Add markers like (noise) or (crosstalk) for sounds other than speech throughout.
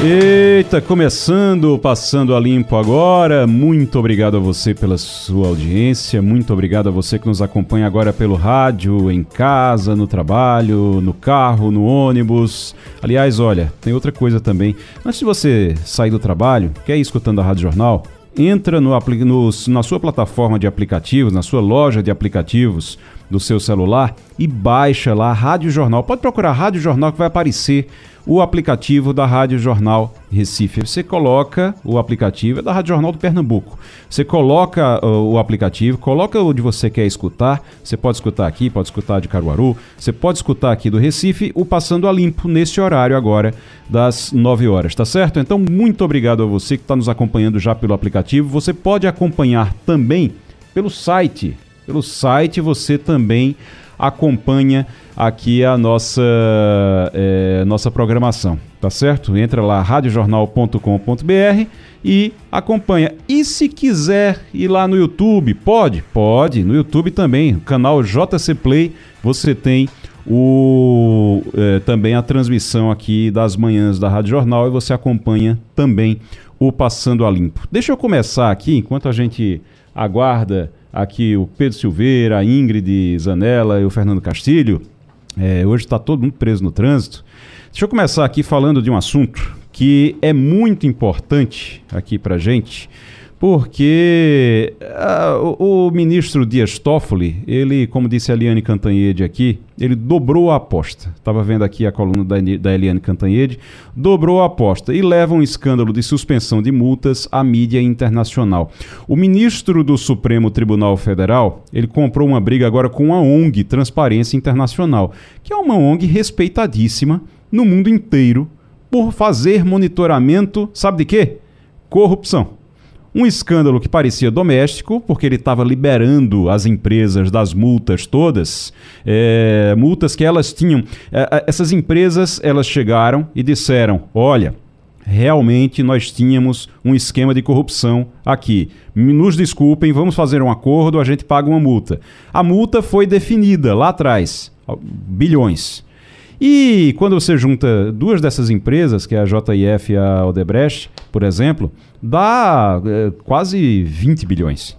Eita, começando, passando a limpo agora. Muito obrigado a você pela sua audiência, muito obrigado a você que nos acompanha agora pelo rádio, em casa, no trabalho, no carro, no ônibus. Aliás, olha, tem outra coisa também. Antes de você sair do trabalho, quer ir escutando a Rádio Jornal? Entra no, no, na sua plataforma de aplicativos, na sua loja de aplicativos do seu celular e baixa lá Rádio Jornal. Pode procurar Rádio Jornal que vai aparecer o aplicativo da Rádio Jornal Recife. Você coloca o aplicativo, é da Rádio Jornal do Pernambuco. Você coloca uh, o aplicativo, coloca onde você quer escutar. Você pode escutar aqui, pode escutar de Caruaru, você pode escutar aqui do Recife, o Passando a Limpo, nesse horário agora, das 9 horas, tá certo? Então, muito obrigado a você que está nos acompanhando já pelo aplicativo. Você pode acompanhar também pelo site. Pelo site você também acompanha aqui a nossa, é, nossa programação, tá certo? Entra lá, radiojornal.com.br e acompanha. E se quiser ir lá no YouTube, pode? Pode, no YouTube também, canal JC Play, você tem o, é, também a transmissão aqui das manhãs da Rádio Jornal e você acompanha também o Passando a Limpo. Deixa eu começar aqui, enquanto a gente aguarda aqui o Pedro Silveira, a Ingrid Zanella e o Fernando Castilho, é, hoje está todo mundo preso no trânsito. Deixa eu começar aqui falando de um assunto que é muito importante aqui para gente, porque uh, o, o, ministro Dias Toffoli, ele, como disse a Eliane Cantanhede aqui, ele dobrou a aposta. Estava vendo aqui a coluna da, da Eliane Cantanhede, dobrou a aposta e leva um escândalo de suspensão de multas à mídia internacional. O ministro do Supremo Tribunal Federal, ele comprou uma briga agora com a ONG Transparência Internacional, que é uma ONG respeitadíssima no mundo inteiro por fazer monitoramento, sabe de quê? Corrupção. Um escândalo que parecia doméstico, porque ele estava liberando as empresas das multas todas, é, multas que elas tinham. É, essas empresas elas chegaram e disseram: olha, realmente nós tínhamos um esquema de corrupção aqui. Nos desculpem, vamos fazer um acordo, a gente paga uma multa. A multa foi definida lá atrás, bilhões. E quando você junta duas dessas empresas, que é a JIF e a Odebrecht, por exemplo, dá é, quase 20 bilhões.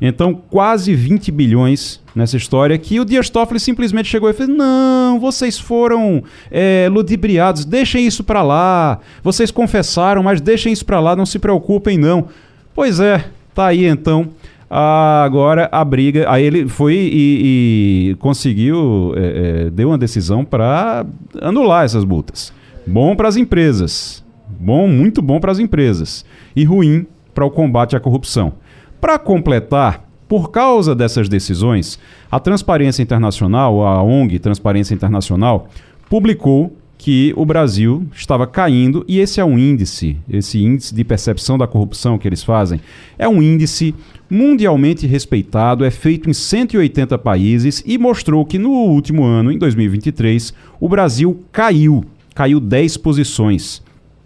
Então, quase 20 bilhões nessa história que o Dias Toffoli simplesmente chegou e fez: Não, vocês foram é, ludibriados, deixem isso para lá. Vocês confessaram, mas deixem isso para lá, não se preocupem, não. Pois é, tá aí então. Agora a briga. Aí ele foi e, e conseguiu, é, é, deu uma decisão para anular essas multas. Bom para as empresas. Bom, muito bom para as empresas e ruim para o combate à corrupção. Para completar, por causa dessas decisões, a Transparência Internacional, a ONG Transparência Internacional, publicou que o Brasil estava caindo e esse é um índice, esse índice de percepção da corrupção que eles fazem, é um índice mundialmente respeitado, é feito em 180 países e mostrou que no último ano, em 2023, o Brasil caiu, caiu 10 posições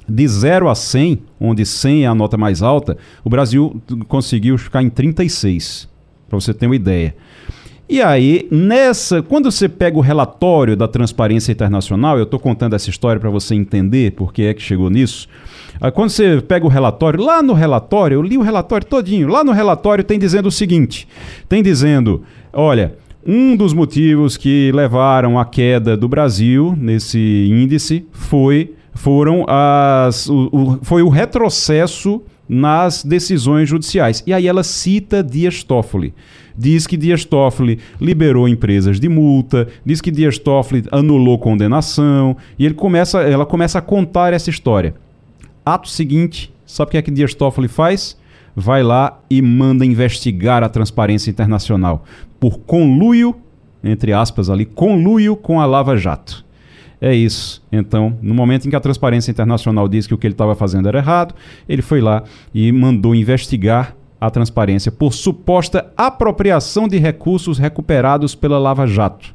de 0 a 100, onde 100 é a nota mais alta, o Brasil conseguiu ficar em 36, para você ter uma ideia. E aí, nessa, quando você pega o relatório da Transparência Internacional, eu estou contando essa história para você entender por que é que chegou nisso. Quando você pega o relatório, lá no relatório, eu li o relatório todinho, lá no relatório tem dizendo o seguinte: tem dizendo, olha, um dos motivos que levaram à queda do Brasil nesse índice foi foram as, o, o, foi o retrocesso nas decisões judiciais. E aí ela cita Dias Toffoli. Diz que Dias Toffoli liberou empresas de multa, diz que Dias Toffoli anulou condenação, e ele começa, ela começa a contar essa história. Ato seguinte, sabe o que é que Dias Toffoli faz? Vai lá e manda investigar a Transparência Internacional por conluio, entre aspas ali, conluio com a Lava Jato. É isso. Então, no momento em que a Transparência Internacional disse que o que ele estava fazendo era errado, ele foi lá e mandou investigar a transparência por suposta apropriação de recursos recuperados pela Lava Jato.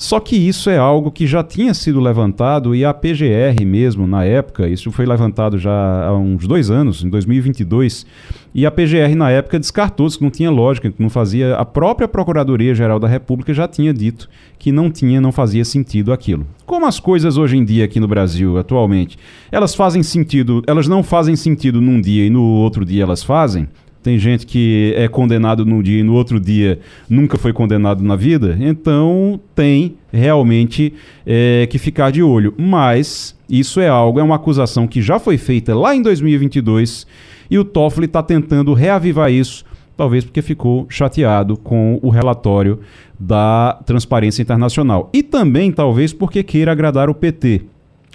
Só que isso é algo que já tinha sido levantado e a PGR mesmo, na época, isso foi levantado já há uns dois anos, em 2022, e a PGR na época descartou, que não tinha lógica, que não fazia. A própria Procuradoria-Geral da República já tinha dito que não tinha, não fazia sentido aquilo. Como as coisas hoje em dia aqui no Brasil, atualmente, elas fazem sentido, elas não fazem sentido num dia e no outro dia elas fazem, tem gente que é condenado num dia e no outro dia nunca foi condenado na vida. Então tem realmente é, que ficar de olho. Mas isso é algo, é uma acusação que já foi feita lá em 2022 e o Toffoli está tentando reavivar isso, talvez porque ficou chateado com o relatório da Transparência Internacional. E também, talvez, porque queira agradar o PT.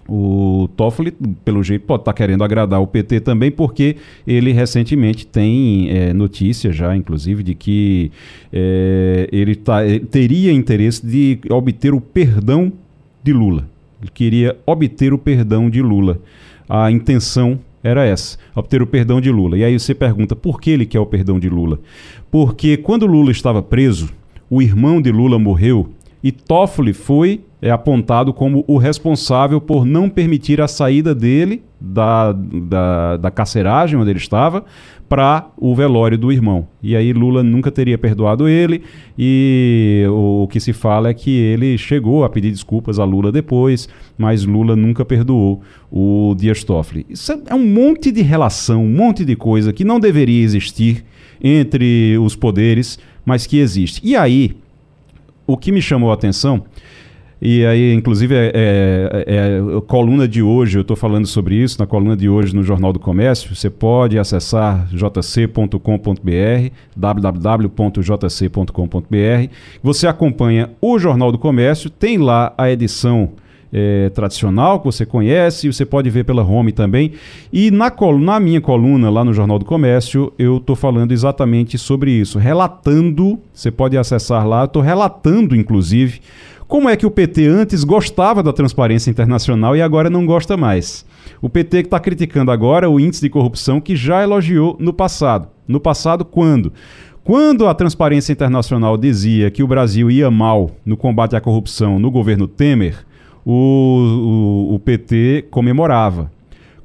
O Toffoli, pelo jeito, pode estar tá querendo agradar o PT também, porque ele recentemente tem é, notícia já, inclusive, de que é, ele, tá, ele teria interesse de obter o perdão de Lula. Ele queria obter o perdão de Lula. A intenção era essa, obter o perdão de Lula. E aí você pergunta por que ele quer o perdão de Lula? Porque quando Lula estava preso, o irmão de Lula morreu e Toffoli foi é apontado como o responsável por não permitir a saída dele da, da, da carceragem onde ele estava para o velório do irmão. E aí Lula nunca teria perdoado ele e o, que se fala é que ele chegou a pedir desculpas a Lula depois, mas Lula nunca perdoou o Dias Toffoli. Isso é um monte de relação, um monte de coisa que não deveria existir entre os poderes, mas que existe. E aí, o que me chamou a atenção e aí, inclusive, é, é, é coluna de hoje, eu estou falando sobre isso, na coluna de hoje no Jornal do Comércio. Você pode acessar jc.com.br, www.jc.com.br. Você acompanha o Jornal do Comércio, tem lá a edição é, tradicional que você conhece, você pode ver pela home também. E na, na minha coluna lá no Jornal do Comércio, eu estou falando exatamente sobre isso, relatando, você pode acessar lá, estou relatando, inclusive, como é que o PT antes gostava da transparência internacional e agora não gosta mais? O PT que está criticando agora o índice de corrupção que já elogiou no passado. No passado, quando? Quando a Transparência Internacional dizia que o Brasil ia mal no combate à corrupção no governo Temer, o, o, o PT comemorava.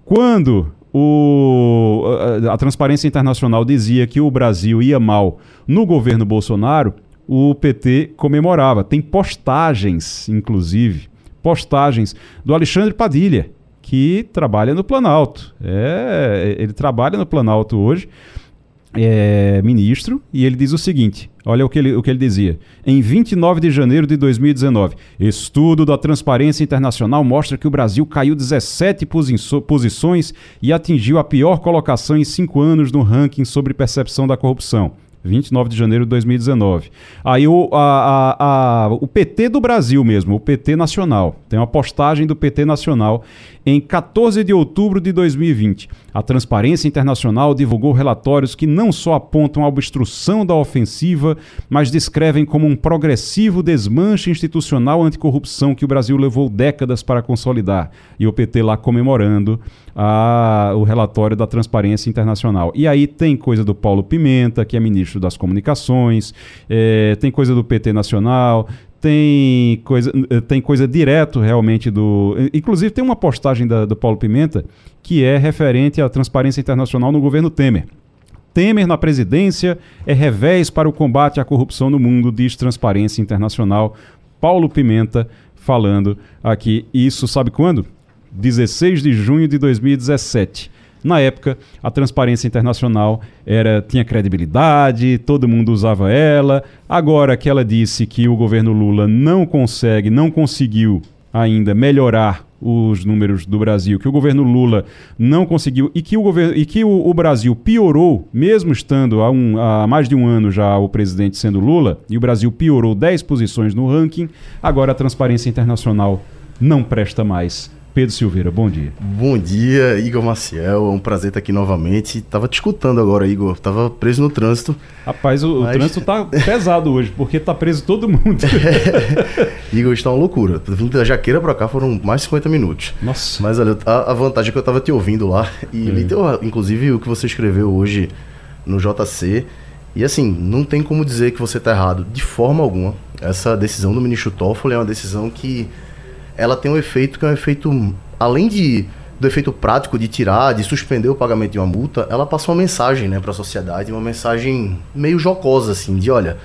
Quando o, a, a Transparência Internacional dizia que o Brasil ia mal no governo Bolsonaro, o PT comemorava. Tem postagens, inclusive, postagens do Alexandre Padilha, que trabalha no Planalto. É, ele trabalha no Planalto hoje, é ministro, e ele diz o seguinte: olha o que, ele, o que ele dizia. Em 29 de janeiro de 2019, estudo da Transparência Internacional mostra que o Brasil caiu 17 posições e atingiu a pior colocação em cinco anos no ranking sobre percepção da corrupção. 29 de janeiro de 2019. Aí o, a, a, a, o PT do Brasil mesmo, o PT Nacional, tem uma postagem do PT Nacional em 14 de outubro de 2020. A Transparência Internacional divulgou relatórios que não só apontam a obstrução da ofensiva, mas descrevem como um progressivo desmanche institucional anticorrupção que o Brasil levou décadas para consolidar. E o PT lá comemorando a, o relatório da Transparência Internacional. E aí tem coisa do Paulo Pimenta, que é ministro das Comunicações, é, tem coisa do PT Nacional, tem coisa, tem coisa direto realmente do. Inclusive, tem uma postagem da, do Paulo Pimenta que é referente à transparência internacional no governo Temer. Temer na presidência é revés para o combate à corrupção no mundo, diz Transparência Internacional. Paulo Pimenta falando aqui. Isso sabe quando? 16 de junho de 2017. Na época, a transparência internacional era tinha credibilidade, todo mundo usava ela. Agora que ela disse que o governo Lula não consegue, não conseguiu ainda melhorar os números do Brasil, que o governo Lula não conseguiu e que o, governo, e que o, o Brasil piorou, mesmo estando há, um, há, mais de um ano já o presidente sendo Lula, e o Brasil piorou 10 posições no ranking, agora a transparência internacional não presta mais Pedro Silveira, bom dia. Bom dia, Igor Maciel. É um prazer estar aqui novamente. Tava te escutando agora, Igor. Tava preso no trânsito. Rapaz, o, mas... o trânsito tá (laughs) pesado hoje, porque tá preso todo mundo. É. Igor, está uma loucura. Vindo da Jaqueira pra cá foram mais de 50 minutos. Nossa. Mas olha, a, a vantagem é que eu tava te ouvindo lá. E é. li teu, inclusive o que você escreveu hoje no JC. E assim, não tem como dizer que você tá errado de forma alguma. Essa decisão do ministro Toffoli é uma decisão que ela tem um efeito que é um efeito, além de do efeito prático de tirar, de suspender o pagamento de uma multa, ela passa uma mensagem né, para a sociedade, uma mensagem meio jocosa, assim, de olha,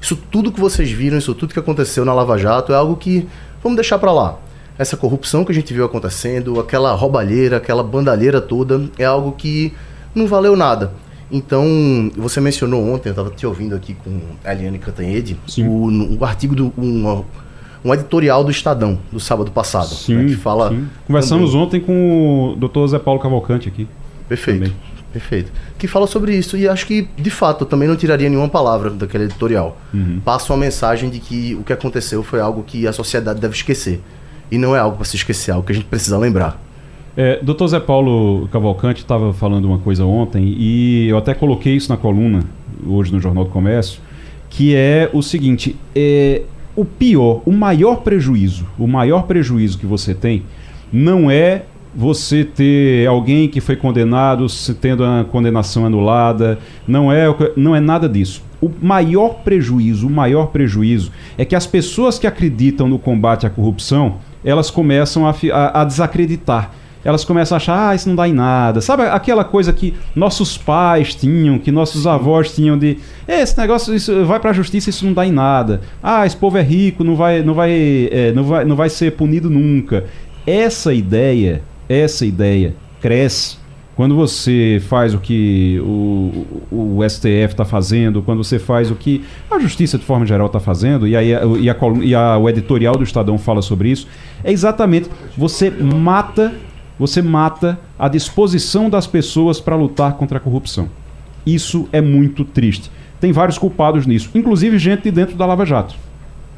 isso tudo que vocês viram, isso tudo que aconteceu na Lava Jato é algo que vamos deixar para lá. Essa corrupção que a gente viu acontecendo, aquela roubalheira, aquela bandalheira toda, é algo que não valeu nada. Então, você mencionou ontem, eu estava te ouvindo aqui com a Eliane Cantanhede, o, o artigo do. Um, um editorial do Estadão, do sábado passado. Né, sim, né, que fala. Sim. Conversamos também. ontem com o Dr. Zé Paulo Cavalcante aqui. Perfeito. Também. Perfeito. Que fala sobre isso. E acho que, de fato, eu também não tiraria nenhuma palavra daquele editorial. Uhum. Passa uma mensagem de que o que aconteceu foi algo que a sociedade deve esquecer. E não é algo para se esquecer, é algo que a gente precisa lembrar. É, Dr. Zé Paulo Cavalcante estava falando uma coisa ontem e eu até coloquei isso na coluna hoje no Jornal do Comércio, que é o seguinte: é, o pior, o maior prejuízo, o maior prejuízo que você tem não é você ter alguém que foi condenado tendo a condenação anulada, não é, não é nada disso. O maior prejuízo, o maior prejuízo é que as pessoas que acreditam no combate à corrupção, elas começam a, a, a desacreditar elas começam a achar, ah, isso não dá em nada. Sabe aquela coisa que nossos pais tinham, que nossos avós tinham de, esse negócio isso vai para a justiça, isso não dá em nada. Ah, esse povo é rico, não vai, não vai, é, não vai, não vai ser punido nunca. Essa ideia, essa ideia cresce quando você faz o que o, o, STF está fazendo, quando você faz o que a Justiça, de forma geral, está fazendo, e, aí, e, a, e a, o editorial do Estadão fala sobre isso, é exatamente você mata você mata a disposição das pessoas para lutar contra a corrupção. Isso é muito triste. Tem vários culpados nisso, inclusive gente de dentro da Lava Jato.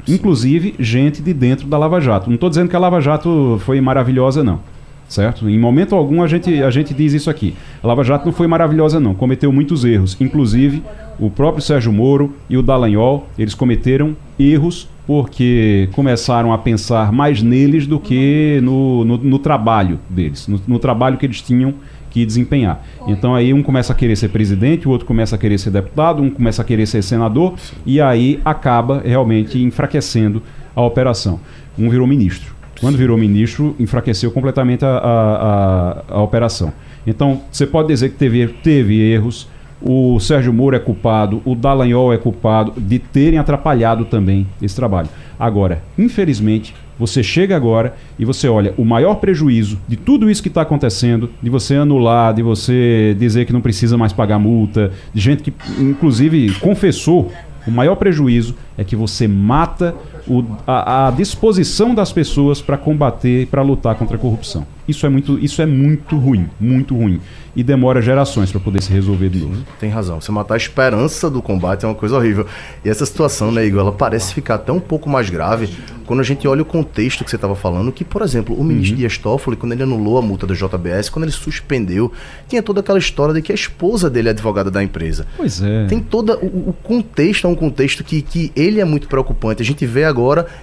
Inclusive gente de dentro da Lava Jato. Não estou dizendo que a Lava Jato foi maravilhosa, não. Certo? Em momento algum a gente, a gente diz isso aqui. A Lava Jato não foi maravilhosa, não. Cometeu muitos erros. Inclusive, o próprio Sérgio Moro e o Dallagnol, eles cometeram erros porque começaram a pensar mais neles do que no, no, no trabalho deles, no, no, trabalho que eles tinham que desempenhar. Então aí um começa a querer ser presidente, o outro começa a querer ser deputado, um começa a querer ser senador, e aí acaba realmente enfraquecendo a operação. Um virou ministro. Quando virou ministro, enfraqueceu completamente a, a, a, a operação. Então, você pode dizer que teve, teve erros, o Sérgio Moro é culpado, o Dallagnol é culpado de terem atrapalhado também esse trabalho. Agora, infelizmente, você chega agora e você olha o maior prejuízo de tudo isso que está acontecendo, de você anular, de você dizer que não precisa mais pagar multa, de gente que, inclusive, confessou. O maior prejuízo é que você mata o, a, a, disposição das pessoas para combater, para lutar contra a corrupção. Isso é muito, isso é muito ruim, muito ruim e demora gerações para poder se resolver de novo. Tem razão. Você matar a esperança do combate é uma coisa horrível. E essa situação, né, Igor, ela parece ficar até um pouco mais grave quando a gente olha o contexto que você estava falando, que, por exemplo, o ministro uhum. Dias Toffoli, quando ele anulou a multa do JBS, quando ele suspendeu, tinha toda aquela história de que a esposa dele é advogada da empresa. Pois é. Tem todo o, o, contexto, é um contexto que, que ele é muito preocupante. A gente vê agora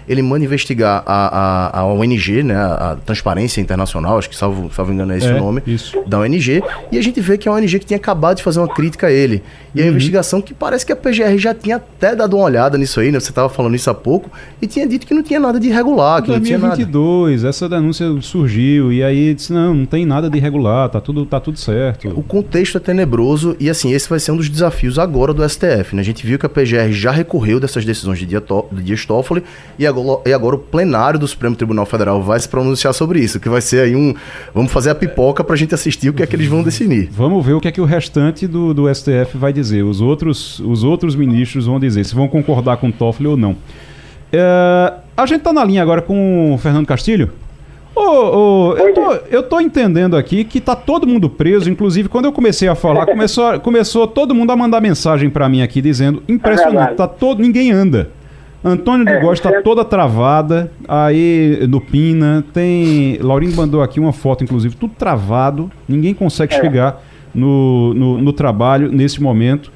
ele manda investigar a, a, a ONG, né, a, Transparência Internacional, acho que salvo, salvo engano é esse é, o nome, isso. da ONG, e a gente vê que é uma ONG que tinha acabado de fazer uma crítica a ele. E uhum. a investigação que parece que a PGR já tinha até dado uma olhada nisso aí, né? Você estava falando isso há pouco, e tinha dito que não tinha nada de irregular, que 2022, não tinha nada. essa denúncia surgiu, e aí disse, não, não tem nada de irregular, tá tudo, tá tudo certo. O contexto é tenebroso, e assim, esse vai ser um dos desafios agora do STF, né? A gente viu que a PGR já recorreu dessas decisões de Dias Toffoli, e agora, e agora o plenário do Supremo Tribunal Federal vai se pronunciar sobre isso, que vai ser aí um... Vamos fazer a pipoca pra gente assistir o que é que eles vão decidir. Vamos ver o que é que o restante do, do STF vai dizer. Os outros, os outros ministros vão dizer se vão concordar com o Toffoli ou não. É, a gente tá na linha agora com o Fernando Castilho. Ô, ô, eu, tô, eu tô entendendo aqui que tá todo mundo preso, inclusive quando eu comecei a falar, começou, começou todo mundo a mandar mensagem para mim aqui dizendo, impressionante, tá todo, ninguém anda. Antônio de é, Góes está toda travada, aí no Pina, tem. Laurinho mandou aqui uma foto, inclusive, tudo travado, ninguém consegue é. chegar no, no, no, trabalho nesse momento.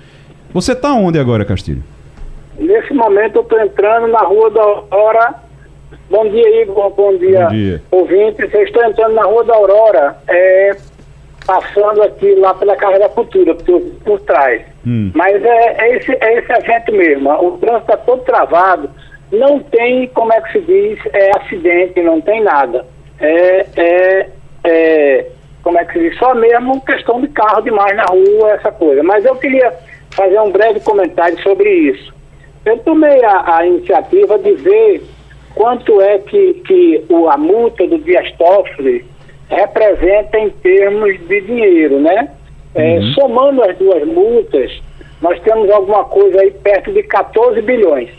Você está onde agora, Castilho? Nesse momento eu estou entrando na Rua da Aurora. Bom dia, Igor. Bom dia, Bom dia. ouvintes. Eu estou entrando na Rua da Aurora, é, passando aqui lá pela Carreira Futura, por, por trás. Mas é, é, esse, é esse evento mesmo. O trânsito está todo travado. não tem, como é que se diz, é, acidente, não tem nada. É, é, é, como é que se diz, só mesmo questão de carro demais na rua, essa coisa. Mas eu queria fazer um breve comentário sobre isso. Eu tomei a, a iniciativa de ver quanto é que, que o, a multa do Dias Toffoli representa em termos de dinheiro, né? É, uhum. somando as duas multas, nós temos alguma coisa aí perto de 14 bilhões.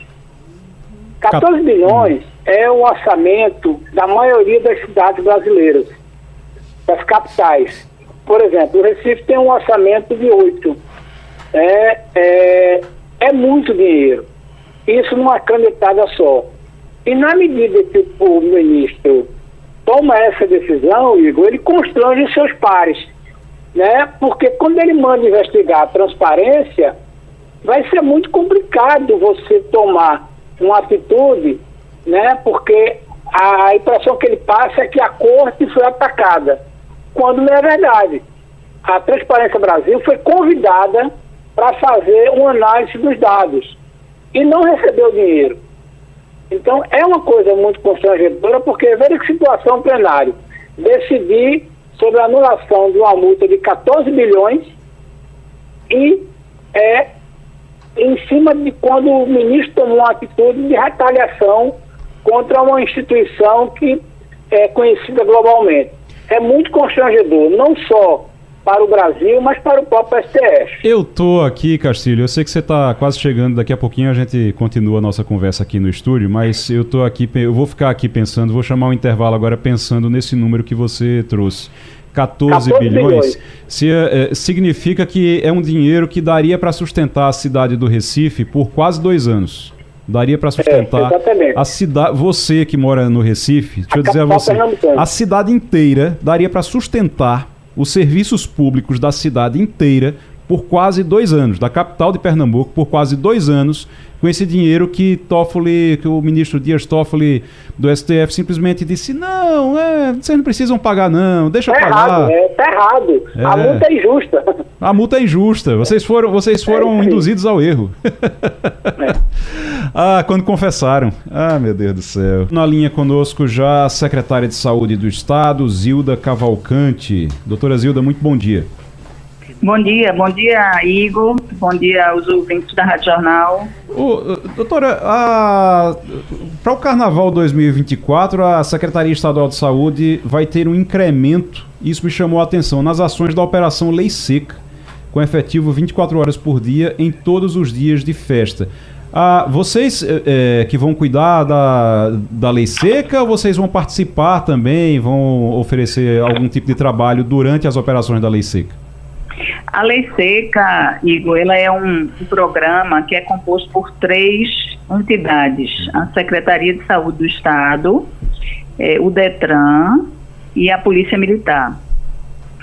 14 bilhões é o orçamento da maioria das cidades brasileiras, das capitais. Por exemplo, o Recife tem um orçamento de 8. É, é, é muito dinheiro. Isso numa canetada só. E na medida que o ministro toma essa decisão, Igor, ele constrange seus pares. Né? Porque quando ele manda investigar a transparência, vai ser muito complicado você tomar uma atitude, né? Porque a impressão que ele passa é que a corte foi atacada, quando não é verdade. A Transparência Brasil foi convidada para fazer uma análise dos dados e não recebeu dinheiro. Então é uma coisa muito constrangedora, porque veja que situação plenário. Decidir sobre a anulação de uma multa de 14 bilhões e é em cima de quando o ministro tomou uma atitude de retaliação contra uma instituição que é conhecida globalmente. É muito constrangedor, não só para o Brasil, mas para o próprio STF. Eu tô aqui, Castilho, eu sei que você está quase chegando, daqui a pouquinho a gente continua a nossa conversa aqui no estúdio, mas eu tô aqui, eu vou ficar aqui pensando, vou chamar o um intervalo agora pensando nesse número que você trouxe. 14, 14 bilhões, bilhões. Se, é, significa que é um dinheiro que daria para sustentar a cidade do Recife por quase dois anos. Daria para sustentar é, a cidade. Você que mora no Recife, deixa a eu dizer a você, a cidade inteira daria para sustentar os serviços públicos da cidade inteira por quase dois anos, da capital de Pernambuco por quase dois anos, com esse dinheiro que Toffoli, que o ministro Dias Toffoli do STF simplesmente disse: não, é, vocês não precisam pagar, não, deixa tá pagar. Errado, é, tá errado. É. A multa é injusta. A multa é injusta. Vocês foram, vocês foram é, induzidos ao erro. É. (laughs) ah, quando confessaram. Ah, meu Deus do céu. Na linha conosco já a secretária de Saúde do Estado, Zilda Cavalcante. Doutora Zilda, muito bom dia. Bom dia, bom dia, Igor. Bom dia aos ouvintes da Rádio Jornal. doutora, para o Carnaval 2024, a Secretaria Estadual de Saúde vai ter um incremento, isso me chamou a atenção, nas ações da Operação Lei Seca, com efetivo 24 horas por dia em todos os dias de festa. Ah, vocês é, que vão cuidar da, da lei seca, vocês vão participar também, vão oferecer algum tipo de trabalho durante as operações da lei seca? A Lei Seca, Igor, ela é um, um programa que é composto por três entidades: a Secretaria de Saúde do Estado, é, o DETRAN e a Polícia Militar.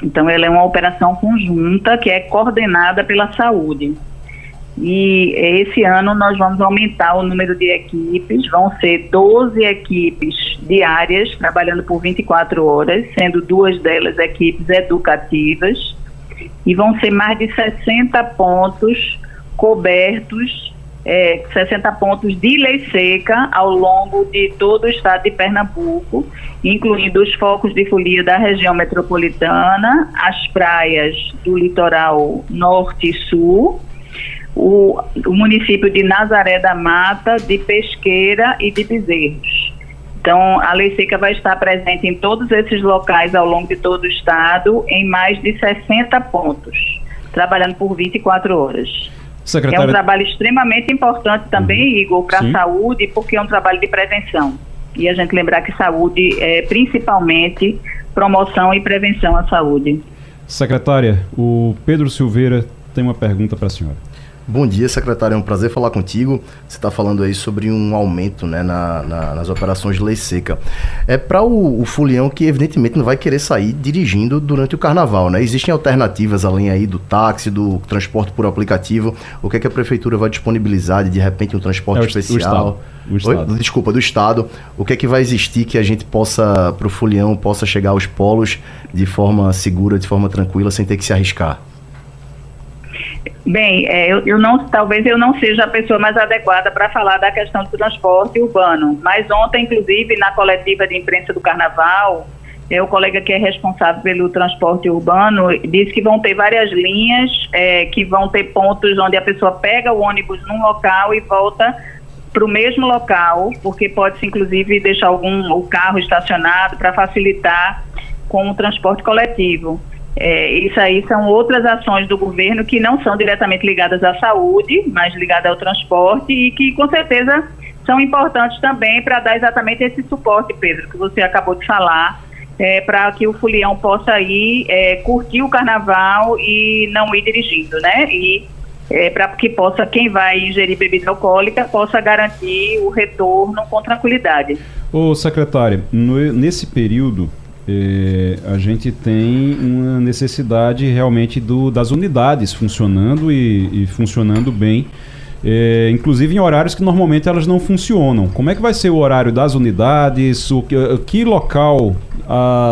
Então, ela é uma operação conjunta que é coordenada pela saúde. E esse ano nós vamos aumentar o número de equipes, vão ser 12 equipes diárias, trabalhando por 24 horas, sendo duas delas equipes educativas e vão ser mais de 60 pontos cobertos, é, 60 pontos de lei seca ao longo de todo o estado de Pernambuco, incluindo os focos de folia da região metropolitana, as praias do litoral norte e sul, o, o município de Nazaré da Mata, de Pesqueira e de Bezerros. Então, a Lei Seca vai estar presente em todos esses locais ao longo de todo o estado, em mais de 60 pontos, trabalhando por 24 horas. Secretária... É um trabalho extremamente importante também, uhum. Igor, para a saúde, porque é um trabalho de prevenção. E a gente lembrar que saúde é principalmente promoção e prevenção à saúde. Secretária, o Pedro Silveira tem uma pergunta para a senhora. Bom dia, secretário. É um prazer falar contigo. Você está falando aí sobre um aumento né, na, na, nas operações de lei seca. É para o, o Fulião que, evidentemente, não vai querer sair dirigindo durante o carnaval. Né? Existem alternativas além aí do táxi, do transporte por aplicativo. O que, é que a prefeitura vai disponibilizar de, de repente, um transporte é especial? O estado. O estado. Desculpa, do Estado. O que é que vai existir que a gente possa, para o Fulião, possa chegar aos polos de forma segura, de forma tranquila, sem ter que se arriscar? Bem, é, eu, eu, não, talvez eu não seja a pessoa mais adequada para falar da questão do transporte urbano, mas ontem, inclusive, na coletiva de imprensa do Carnaval, é, o colega que é responsável pelo transporte urbano disse que vão ter várias linhas, é, que vão ter pontos onde a pessoa pega o ônibus num local e volta para o mesmo local, porque pode-se inclusive deixar algum o carro estacionado para facilitar com o transporte coletivo. É, isso aí são outras ações do governo que não são diretamente ligadas à saúde, mas ligadas ao transporte e que com certeza são importantes também para dar exatamente esse suporte, Pedro, que você acabou de falar, é, para que o Fulião possa ir é, curtir o carnaval e não ir dirigindo, né? E é, para que possa, quem vai ingerir bebida alcoólica, possa garantir o retorno com tranquilidade. Ô, secretária, no, nesse período é, a gente tem uma necessidade realmente do, das unidades funcionando e, e funcionando bem, é, inclusive em horários que normalmente elas não funcionam. Como é que vai ser o horário das unidades? O que, que local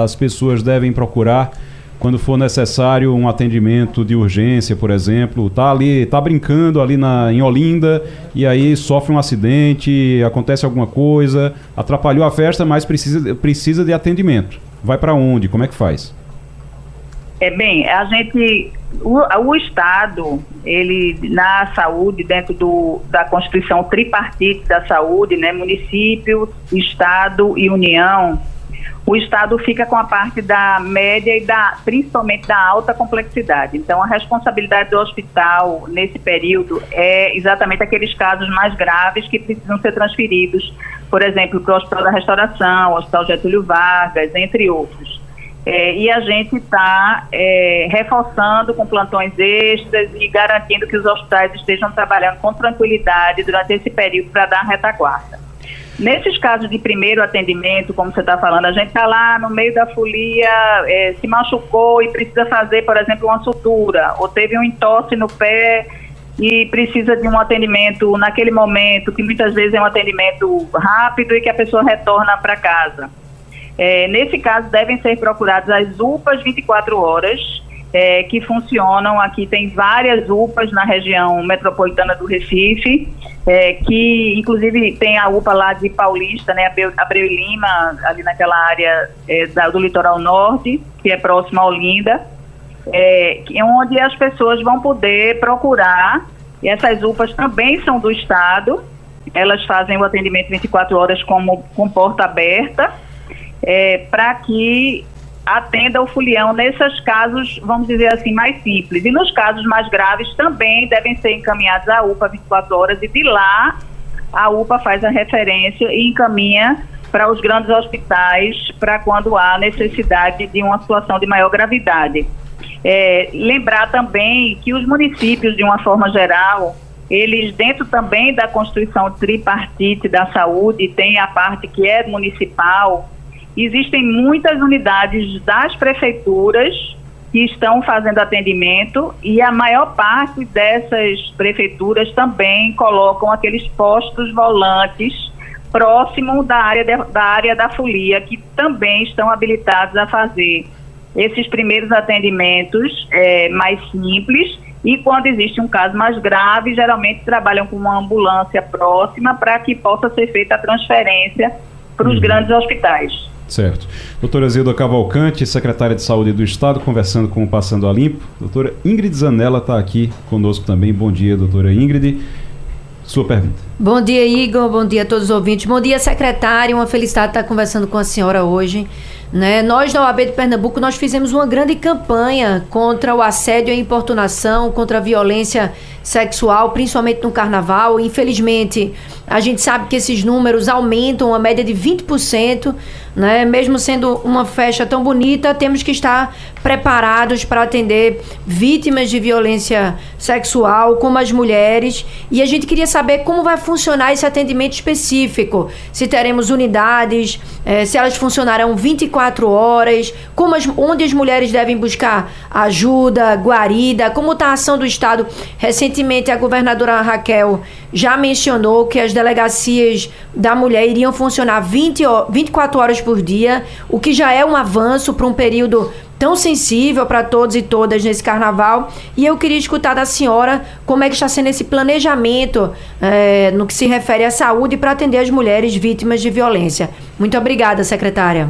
as pessoas devem procurar quando for necessário um atendimento de urgência, por exemplo, tá ali, tá brincando ali na, em Olinda e aí sofre um acidente, acontece alguma coisa, atrapalhou a festa, mas precisa, precisa de atendimento vai para onde? Como é que faz? É bem, a gente, o, o, Estado, ele na saúde, dentro do, da Constituição tripartite da saúde, né, município, Estado e União, o Estado fica com a parte da média e da, principalmente da alta complexidade. Então, a responsabilidade do hospital nesse período é exatamente aqueles casos mais graves que precisam ser transferidos por exemplo, para o Hospital da Restauração, Hospital Getúlio Vargas, entre outros. É, e a gente está é, reforçando com plantões extras e garantindo que os hospitais estejam trabalhando com tranquilidade durante esse período para dar retaguarda. Nesses casos de primeiro atendimento, como você está falando, a gente está lá no meio da folia, é, se machucou e precisa fazer, por exemplo, uma sutura, ou teve um entorse no pé e precisa de um atendimento naquele momento, que muitas vezes é um atendimento rápido e que a pessoa retorna para casa. É, nesse caso, devem ser procuradas as UPAs 24 horas, é, que funcionam. Aqui tem várias UPAs na região metropolitana do Recife, é, que inclusive tem a UPA lá de Paulista, né, Abreu Lima, ali naquela área é, da, do litoral norte, que é próxima a Olinda é, onde as pessoas vão poder procurar, e essas UPAs também são do Estado, elas fazem o atendimento 24 horas como, com porta aberta, é, para que atenda o fulião nesses casos, vamos dizer assim, mais simples. E nos casos mais graves também devem ser encaminhados à UPA 24 horas e de lá a UPA faz a referência e encaminha para os grandes hospitais para quando há necessidade de uma situação de maior gravidade. É, lembrar também que os municípios, de uma forma geral, eles, dentro também da Constituição tripartite da saúde, tem a parte que é municipal, existem muitas unidades das prefeituras que estão fazendo atendimento e a maior parte dessas prefeituras também colocam aqueles postos volantes próximo da área, de, da área da folia, que também estão habilitados a fazer esses primeiros atendimentos é, mais simples e quando existe um caso mais grave, geralmente trabalham com uma ambulância próxima para que possa ser feita a transferência para os uhum. grandes hospitais. Certo. Doutora Zilda Cavalcante, secretária de Saúde do Estado, conversando com o Passando a Limpo. Doutora Ingrid Zanella está aqui conosco também. Bom dia, doutora Ingrid. Sua pergunta. Bom dia, Igor. Bom dia a todos os ouvintes. Bom dia, secretária. Uma felicidade estar conversando com a senhora hoje. Né? Nós, da OAB de Pernambuco, nós fizemos uma grande campanha contra o assédio e importunação, contra a violência sexual, principalmente no carnaval. Infelizmente, a gente sabe que esses números aumentam a média de 20%, né? Mesmo sendo uma festa tão bonita, temos que estar preparados para atender vítimas de violência sexual, como as mulheres. E a gente queria saber como vai funcionar esse atendimento específico. Se teremos unidades, eh, se elas funcionarão 24 horas, como as, onde as mulheres devem buscar ajuda, guarida, como está a ação do Estado. Recentemente, a governadora Raquel já mencionou que as delegacias da mulher iriam funcionar 20, 24 horas por dia, o que já é um avanço para um período tão sensível para todos e todas nesse carnaval. E eu queria escutar da senhora como é que está sendo esse planejamento é, no que se refere à saúde para atender as mulheres vítimas de violência. Muito obrigada, secretária.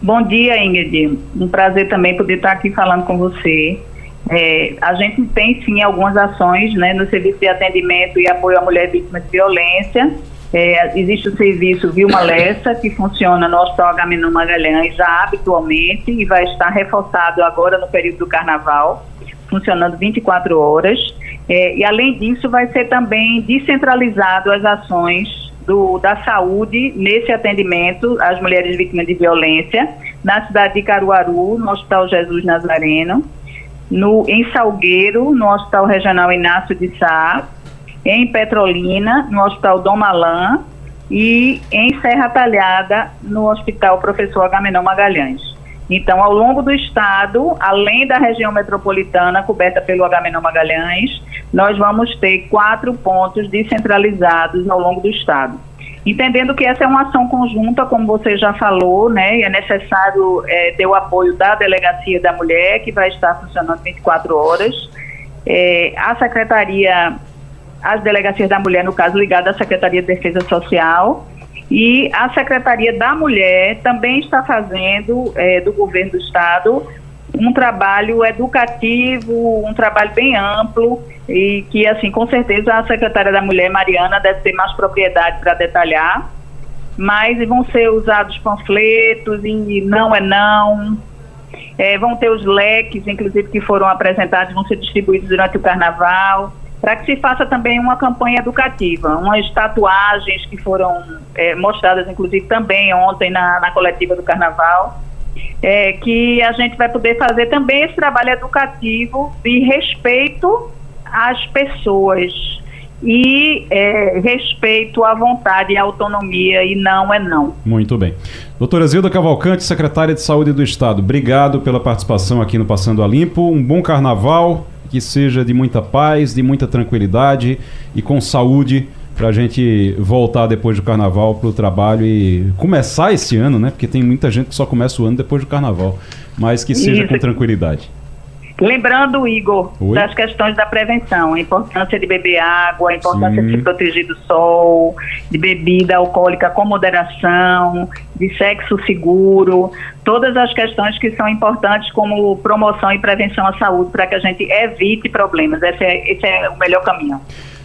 Bom dia, Ingrid. Um prazer também poder estar aqui falando com você. É, a gente tem sim algumas ações né, no serviço de atendimento e apoio à mulher vítima de violência. É, existe o serviço Vilma Lessa, que funciona no Hospital Agamenon Magalhães já habitualmente e vai estar reforçado agora no período do carnaval, funcionando 24 horas. É, e além disso, vai ser também descentralizado as ações do, da saúde nesse atendimento às mulheres vítimas de violência na cidade de Caruaru, no Hospital Jesus Nazareno no, em Salgueiro, no Hospital Regional Inácio de Sá, em Petrolina, no Hospital Dom Malan e em Serra Talhada, no Hospital Professor Agamenon Magalhães. Então, ao longo do estado, além da região metropolitana coberta pelo Agamenon Magalhães, nós vamos ter quatro pontos descentralizados ao longo do estado. Entendendo que essa é uma ação conjunta, como você já falou, né, e é necessário é, ter o apoio da Delegacia da Mulher, que vai estar funcionando 24 horas. É, a Secretaria, as Delegacias da Mulher, no caso, ligada à Secretaria de Defesa Social, e a Secretaria da Mulher também está fazendo, é, do Governo do Estado, um trabalho educativo, um trabalho bem amplo e que, assim, com certeza a secretária da Mulher, Mariana, deve ter mais propriedade para detalhar, mas vão ser usados panfletos e não é não, é, vão ter os leques, inclusive, que foram apresentados, vão ser distribuídos durante o carnaval, para que se faça também uma campanha educativa, umas tatuagens que foram é, mostradas, inclusive, também ontem na, na coletiva do carnaval, é, que a gente vai poder fazer também esse trabalho educativo de respeito às pessoas e é, respeito à vontade e à autonomia e não é não. Muito bem. Doutora Zilda Cavalcante, secretária de Saúde do Estado, obrigado pela participação aqui no Passando a Limpo. Um bom carnaval, que seja de muita paz, de muita tranquilidade e com saúde para a gente voltar depois do carnaval para o trabalho e começar esse ano, né? Porque tem muita gente que só começa o ano depois do carnaval, mas que seja com tranquilidade. Lembrando, Igor, Oi? das questões da prevenção, a importância de beber água, a importância Sim. de se proteger do sol, de bebida alcoólica com moderação, de sexo seguro, todas as questões que são importantes como promoção e prevenção à saúde para que a gente evite problemas. Esse é, esse é o melhor caminho.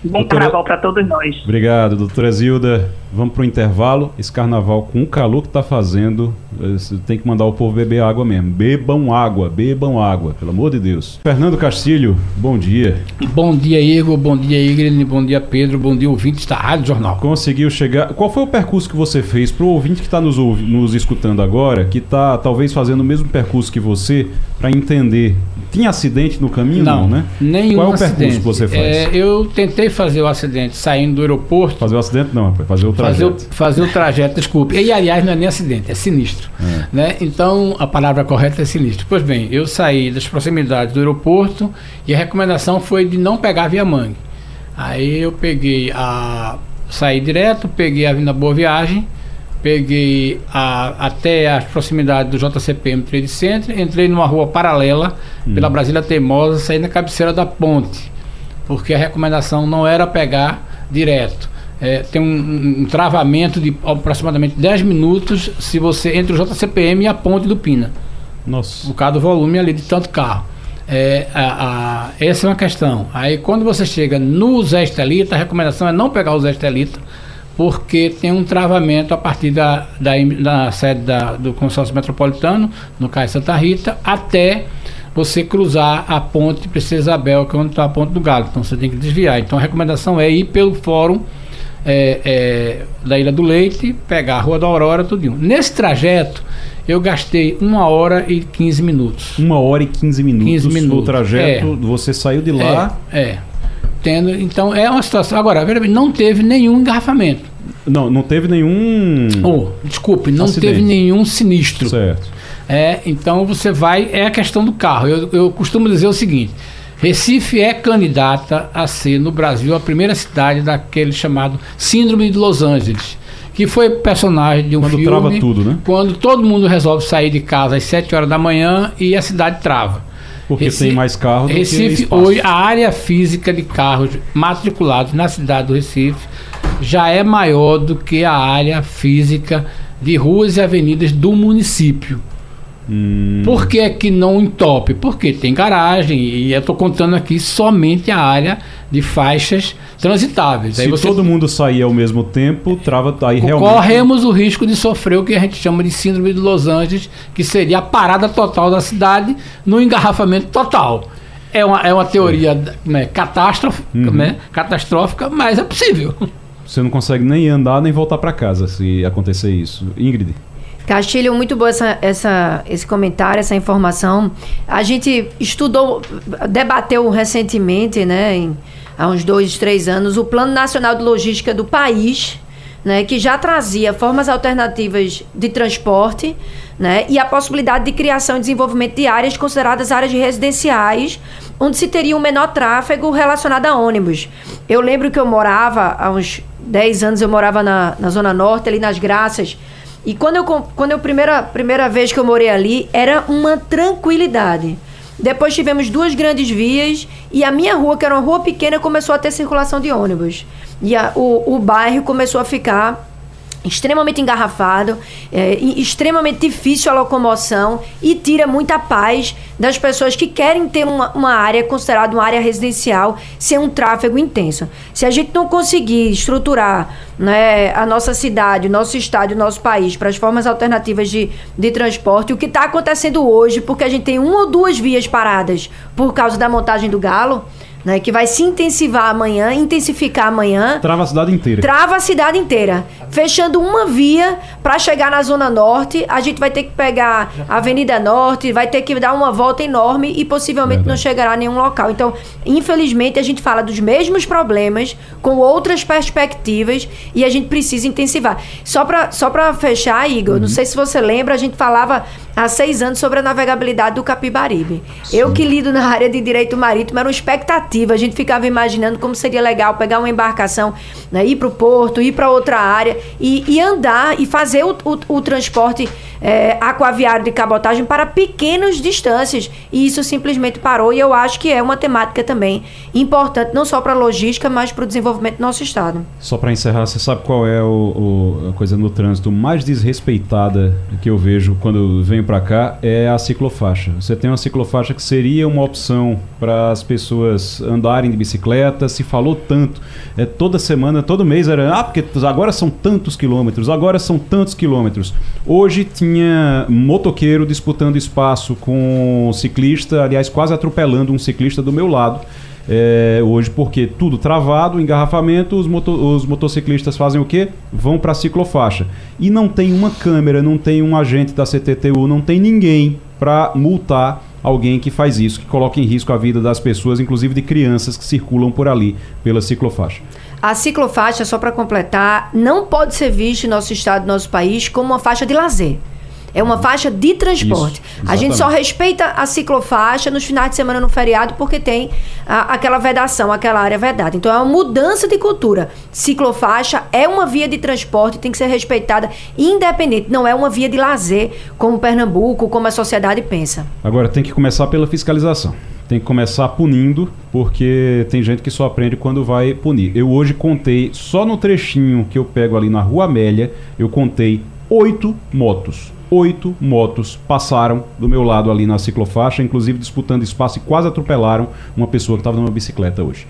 Bom doutora... carnaval para todos nós. Obrigado, doutora Zilda. Vamos para o intervalo. Esse carnaval com o calor que está fazendo, tem que mandar o povo beber água mesmo. Bebam água, bebam água, pelo amor de Deus. Fernando Castilho, bom dia. Bom dia, Igor. Bom dia, Igor. Bom dia, Pedro. Bom dia, ouvintes da Rádio Jornal. Conseguiu chegar. Qual foi o percurso que você fez para o ouvinte que está nos, nos escutando agora, que está talvez fazendo o mesmo percurso que você, para entender? Tinha acidente no caminho? Não, não né? Nenhum Qual é o percurso acidente. que você faz? É, eu tentei fazer o acidente saindo do aeroporto. Fazer o acidente não, fazer o trajeto. Fazer o, fazer o trajeto, desculpe. E aliás, não é nem acidente, é sinistro. É. Né? Então a palavra correta é sinistro. Pois bem, eu saí das proximidades do aeroporto e a recomendação foi de não pegar via mangue. Aí eu peguei a. saí direto, peguei a Vinda Boa Viagem, peguei a, até as proximidades do JCPM Trade Center, entrei numa rua paralela hum. pela Brasília Teimosa, saí na cabeceira da ponte porque a recomendação não era pegar direto. É, tem um, um, travamento de aproximadamente 10 minutos se você entre o JCPM e a ponte do Pina. Nossa. Por causa do volume ali de tanto carro. É, a, a, essa é uma questão. Aí quando você chega no Zé Estelita, a recomendação é não pegar o Zé Estelita, porque tem um travamento a partir da, da, da sede da, do consórcio metropolitano, no Cais Santa Rita, até você cruzar a ponte Princesa Isabel, que é onde está a ponte do Galo. Então você tem que desviar. Então a recomendação é ir pelo fórum é, é, da Ilha do Leite, pegar a Rua da Aurora, tudinho. Nesse trajeto, eu gastei uma hora e 15 minutos. Uma hora e 15 minutos. 15 minutos. O trajeto, é, você saiu de lá. É, é. Tendo, então é uma situação. Agora, não teve nenhum engarrafamento. Não, não teve nenhum. Oh, desculpe, não Acidente. teve nenhum sinistro. Certo. É, então você vai, é a questão do carro. Eu, eu costumo dizer o seguinte: Recife é candidata a ser no Brasil a primeira cidade daquele chamado Síndrome de Los Angeles, que foi personagem de um quando filme. Quando trava tudo, né? Quando todo mundo resolve sair de casa às 7 horas da manhã e a cidade trava. Porque Recife, tem mais carros do Recife, hoje, a área física de carros matriculados na cidade do Recife já é maior do que a área física de ruas e avenidas do município. Hum. Por que, que não entope? Porque tem garagem e eu estou contando aqui somente a área de faixas transitáveis. Se você... todo mundo sair ao mesmo tempo, trava aí realmente. Corremos o risco de sofrer o que a gente chama de síndrome de Los Angeles, que seria a parada total da cidade no engarrafamento total. É uma, é uma teoria né, catástrofe, uhum. né, catastrófica, mas é possível. Você não consegue nem andar nem voltar para casa se acontecer isso. Ingrid. Castilho, muito bom essa, essa, esse comentário, essa informação. A gente estudou, debateu recentemente, né, em, há uns dois, três anos, o Plano Nacional de Logística do país, né, que já trazia formas alternativas de transporte né, e a possibilidade de criação e desenvolvimento de áreas consideradas áreas residenciais, onde se teria um menor tráfego relacionado a ônibus. Eu lembro que eu morava, há uns 10 anos, eu morava na, na Zona Norte, ali nas Graças, e quando eu, quando eu primeira, primeira vez que eu morei ali, era uma tranquilidade. Depois tivemos duas grandes vias e a minha rua, que era uma rua pequena, começou a ter circulação de ônibus. E a, o, o bairro começou a ficar extremamente engarrafado, é, extremamente difícil a locomoção e tira muita paz das pessoas que querem ter uma, uma área considerada uma área residencial sem um tráfego intenso. Se a gente não conseguir estruturar né, a nossa cidade, o nosso estado, o nosso país para as formas alternativas de, de transporte, o que está acontecendo hoje, porque a gente tem uma ou duas vias paradas por causa da montagem do galo, né, que vai se intensivar amanhã, intensificar amanhã. Trava a cidade inteira. Trava a cidade inteira. Fechando uma via para chegar na Zona Norte, a gente vai ter que pegar a Avenida Norte, vai ter que dar uma volta enorme e possivelmente Verdade. não chegará a nenhum local. Então, infelizmente, a gente fala dos mesmos problemas com outras perspectivas e a gente precisa intensivar. Só para só fechar, Igor, uhum. não sei se você lembra, a gente falava há seis anos sobre a navegabilidade do Capibaribe. Sim. Eu que lido na área de direito marítimo, era uma expectativa. A gente ficava imaginando como seria legal pegar uma embarcação, né, ir para o porto, ir para outra área e, e, andar e fazer o, o, o transporte é, aquaviário de cabotagem para pequenas distâncias. E isso simplesmente parou. E eu acho que é uma temática também importante, não só para a logística, mas para o desenvolvimento do nosso Estado. Só para encerrar, você sabe qual é o, o, a coisa no trânsito mais desrespeitada que eu vejo quando venho para cá? É a ciclofaixa. Você tem uma ciclofaixa que seria uma opção para as pessoas andarem de bicicleta. Se falou tanto, é, toda semana, todo mês era, ah, porque agora são tantos quilômetros, agora são tantos quilômetros. Hoje tinha tinha motoqueiro disputando espaço com ciclista, aliás, quase atropelando um ciclista do meu lado. É, hoje, porque tudo travado, engarrafamento, os, moto, os motociclistas fazem o quê? Vão para a ciclofaixa. E não tem uma câmera, não tem um agente da CTTU, não tem ninguém para multar alguém que faz isso, que coloca em risco a vida das pessoas, inclusive de crianças que circulam por ali, pela ciclofaixa. A ciclofaixa, só para completar, não pode ser vista em nosso estado, nosso país, como uma faixa de lazer. É uma faixa de transporte. Isso, a gente só respeita a ciclofaixa nos finais de semana no feriado porque tem a, aquela vedação, aquela área vedada. Então é uma mudança de cultura. Ciclofaixa é uma via de transporte, tem que ser respeitada independente. Não é uma via de lazer como Pernambuco, como a sociedade pensa. Agora tem que começar pela fiscalização tem que começar punindo, porque tem gente que só aprende quando vai punir. Eu hoje contei, só no trechinho que eu pego ali na Rua Amélia, eu contei oito motos oito motos passaram do meu lado ali na ciclofaixa, inclusive disputando espaço e quase atropelaram uma pessoa que estava numa bicicleta hoje.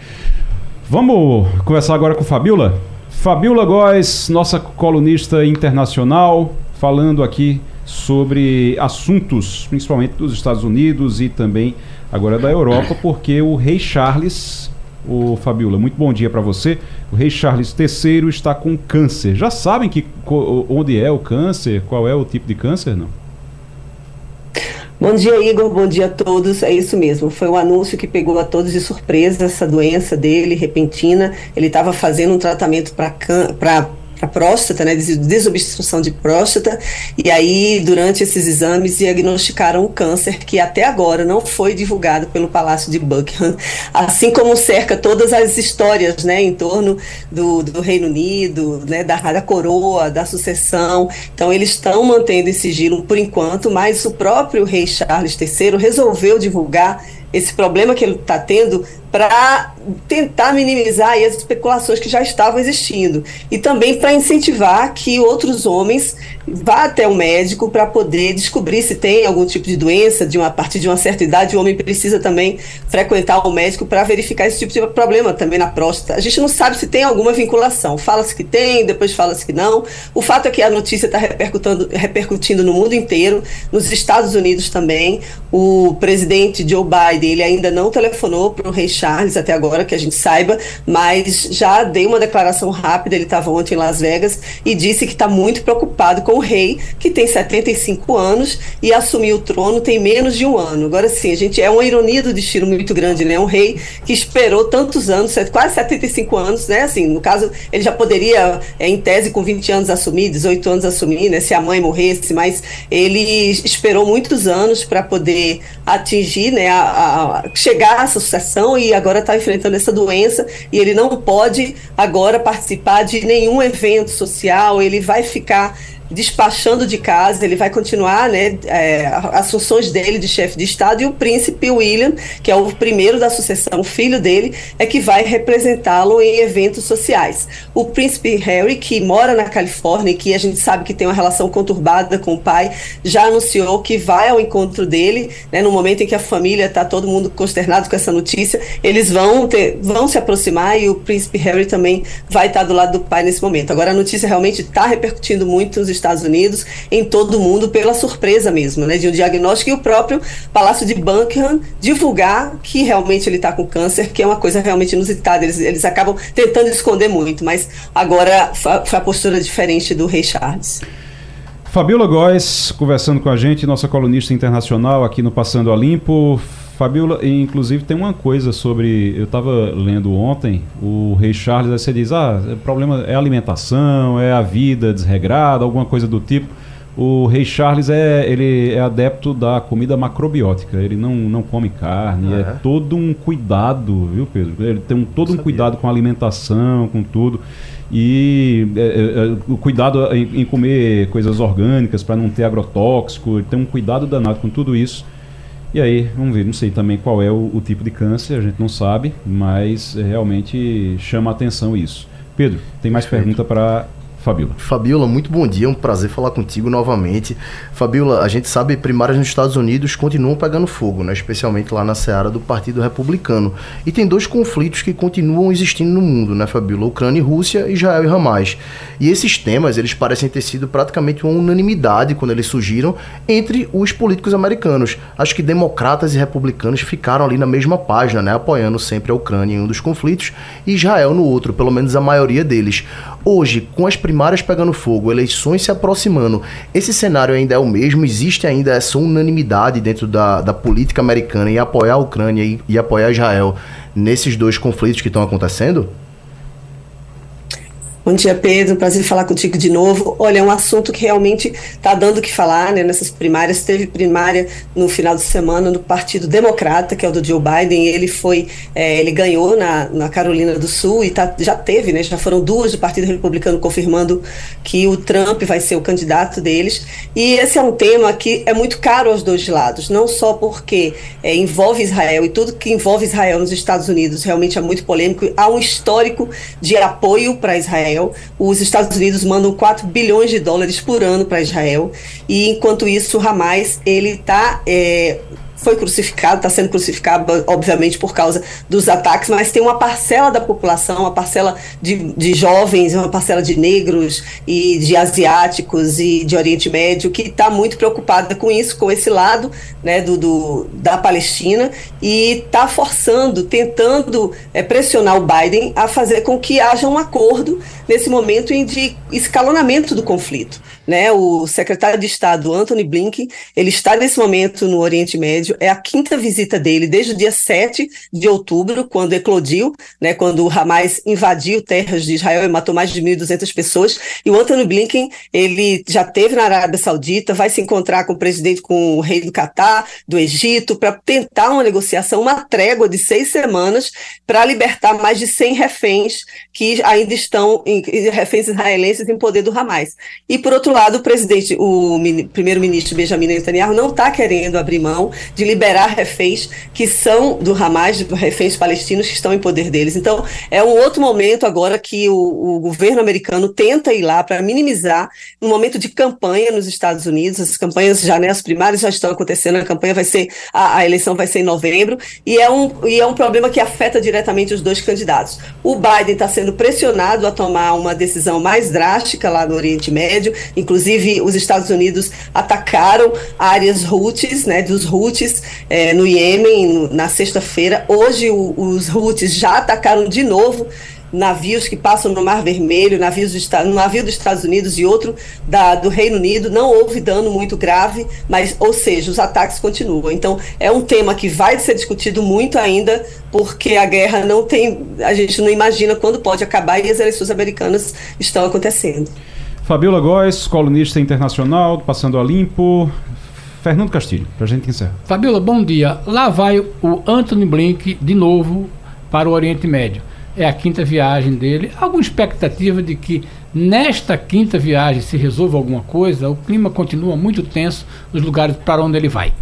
Vamos conversar agora com Fabiola? Fabiola Góes, nossa colunista internacional, falando aqui sobre assuntos, principalmente dos Estados Unidos e também agora da Europa, porque o rei Charles o Fabiola, muito bom dia para você. O rei Charles III está com câncer. Já sabem que onde é o câncer? Qual é o tipo de câncer, não? Bom dia, Igor. Bom dia a todos. É isso mesmo. Foi um anúncio que pegou a todos de surpresa essa doença dele, repentina. Ele estava fazendo um tratamento para a próstata, né, desobstrução de próstata, e aí durante esses exames diagnosticaram um câncer que até agora não foi divulgado pelo Palácio de Buckingham, (laughs) assim como cerca todas as histórias, né, em torno do, do Reino Unido, né, da, da coroa, da sucessão, então eles estão mantendo esse sigilo por enquanto, mas o próprio rei Charles III resolveu divulgar esse problema que ele está tendo para tentar minimizar as especulações que já estavam existindo. E também para incentivar que outros homens vá até o médico para poder descobrir se tem algum tipo de doença de uma a partir de uma certa idade o homem precisa também frequentar o médico para verificar esse tipo de problema também na próstata. A gente não sabe se tem alguma vinculação. Fala-se que tem depois fala-se que não. O fato é que a notícia está repercutindo repercutindo no mundo inteiro nos Estados Unidos também. O presidente Joe Biden ele ainda não telefonou para o rei Charles até agora, que a gente saiba, mas já deu uma declaração rápida. Ele estava ontem em Las Vegas e disse que está muito preocupado com o rei, que tem 75 anos e assumiu o trono tem menos de um ano. Agora sim, a gente é uma ironia do destino muito grande, né? Um rei que esperou tantos anos, quase 75 anos, né? Assim, no caso, ele já poderia, é, em tese, com 20 anos assumir, 18 anos assumir, né? Se a mãe morresse, mas ele esperou muitos anos para poder atingir, né? A, a, chegar à sucessão e agora está enfrentando essa doença e ele não pode agora participar de nenhum evento social, ele vai ficar despachando de casa, ele vai continuar né, é, as funções dele de chefe de Estado e o príncipe William, que é o primeiro da sucessão, filho dele, é que vai representá-lo em eventos sociais. O príncipe Harry, que mora na Califórnia e que a gente sabe que tem uma relação conturbada com o pai, já anunciou que vai ao encontro dele, né, no momento em que a família está todo mundo consternado com essa notícia, eles vão, ter, vão se aproximar e o príncipe Harry também vai estar do lado do pai nesse momento. Agora a notícia realmente está repercutindo muito nos Estados Unidos, em todo o mundo, pela surpresa mesmo, né, de um diagnóstico e o próprio Palácio de Buckingham divulgar que realmente ele está com câncer, que é uma coisa realmente inusitada. Eles, eles acabam tentando esconder muito, mas agora foi a postura diferente do rei Charles. Fabiola Góes conversando com a gente, nossa colunista internacional aqui no Passando a Limpo. Fabiola, inclusive tem uma coisa sobre. Eu estava lendo ontem, o Rei Charles, aí você diz: ah, o problema é a alimentação, é a vida desregrada, alguma coisa do tipo. O Rei Charles é, ele é adepto da comida macrobiótica, ele não, não come carne, ah, é, é, todo um cuidado, viu, Pedro? Ele tem um, todo um cuidado com a alimentação, com tudo. E é, é, é o cuidado em, em comer coisas orgânicas para não ter agrotóxico, ele tem um cuidado danado com tudo isso. E aí, vamos ver, não sei também qual é o, o tipo de câncer, a gente não sabe, mas realmente chama a atenção isso. Pedro, tem mais Perfeito. pergunta para Fabiola. Fabiola, muito bom dia, é um prazer falar contigo novamente. Fabiola, a gente sabe primárias nos Estados Unidos continuam pegando fogo, né? especialmente lá na seara do Partido Republicano. E tem dois conflitos que continuam existindo no mundo, né, Fabiola? Ucrânia e Rússia, Israel e Hamas. E esses temas, eles parecem ter sido praticamente uma unanimidade quando eles surgiram entre os políticos americanos. Acho que democratas e republicanos ficaram ali na mesma página, né, apoiando sempre a Ucrânia em um dos conflitos e Israel no outro, pelo menos a maioria deles. Hoje, com as primárias pegando fogo, eleições se aproximando, esse cenário ainda é o mesmo? Existe ainda essa unanimidade dentro da, da política americana em apoiar a Ucrânia e, e apoiar Israel nesses dois conflitos que estão acontecendo? Bom dia, Pedro. Prazer falar contigo de novo. Olha, é um assunto que realmente está dando o que falar né, nessas primárias. Teve primária no final de semana no Partido Democrata, que é o do Joe Biden. Ele foi, é, ele ganhou na, na Carolina do Sul e tá, já teve, né? Já foram duas do Partido Republicano confirmando que o Trump vai ser o candidato deles. E esse é um tema que é muito caro aos dois lados, não só porque é, envolve Israel e tudo que envolve Israel nos Estados Unidos realmente é muito polêmico. Há um histórico de apoio para Israel Israel. Os Estados Unidos mandam 4 bilhões de dólares por ano para Israel. E enquanto isso, o Hamas ele está é, foi crucificado, está sendo crucificado, obviamente, por causa dos ataques, mas tem uma parcela da população, uma parcela de, de jovens, uma parcela de negros e de asiáticos e de Oriente Médio que está muito preocupada com isso, com esse lado né, do, do da Palestina e está forçando, tentando é, pressionar o Biden a fazer com que haja um acordo nesse momento de escalonamento do conflito. Né? O secretário de Estado, Anthony Blinken, ele está nesse momento no Oriente Médio, é a quinta visita dele desde o dia 7 de outubro, quando eclodiu, né? Quando o Hamas invadiu terras de Israel e matou mais de 1.200 pessoas. E o Anthony Blinken, ele já teve na Arábia Saudita, vai se encontrar com o presidente, com o rei do Catar, do Egito, para tentar uma negociação, uma trégua de seis semanas para libertar mais de 100 reféns que ainda estão, em, reféns israelenses em poder do Hamas. E, por outro lado, o presidente, o primeiro-ministro Benjamin Netanyahu não está querendo abrir mão de liberar reféns que são do Hamas, reféns palestinos que estão em poder deles. Então, é um outro momento agora que o, o governo americano tenta ir lá para minimizar um momento de campanha nos Estados Unidos. As campanhas já, né, as primárias já estão acontecendo, a campanha vai ser, a, a eleição vai ser em novembro, e é, um, e é um problema que afeta diretamente os dois candidatos. O Biden está sendo pressionado a tomar uma decisão mais drástica lá no Oriente Médio, inclusive os Estados Unidos atacaram áreas Houthis, né, dos Houthis é, no Iêmen na sexta-feira. Hoje o, os Houthis já atacaram de novo navios que passam no Mar Vermelho, navios do, navio dos Estados Unidos e outro da, do Reino Unido. Não houve dano muito grave, mas, ou seja, os ataques continuam. Então, é um tema que vai ser discutido muito ainda, porque a guerra não tem. A gente não imagina quando pode acabar e as eleições americanas estão acontecendo. Fabiola Góes, colunista internacional, passando a limpo. Fernando Castilho, para a gente encerrar. Fabiola, bom dia. Lá vai o Anthony Blink de novo para o Oriente Médio é a quinta viagem dele. Alguma expectativa de que nesta quinta viagem se resolva alguma coisa? O clima continua muito tenso nos lugares para onde ele vai.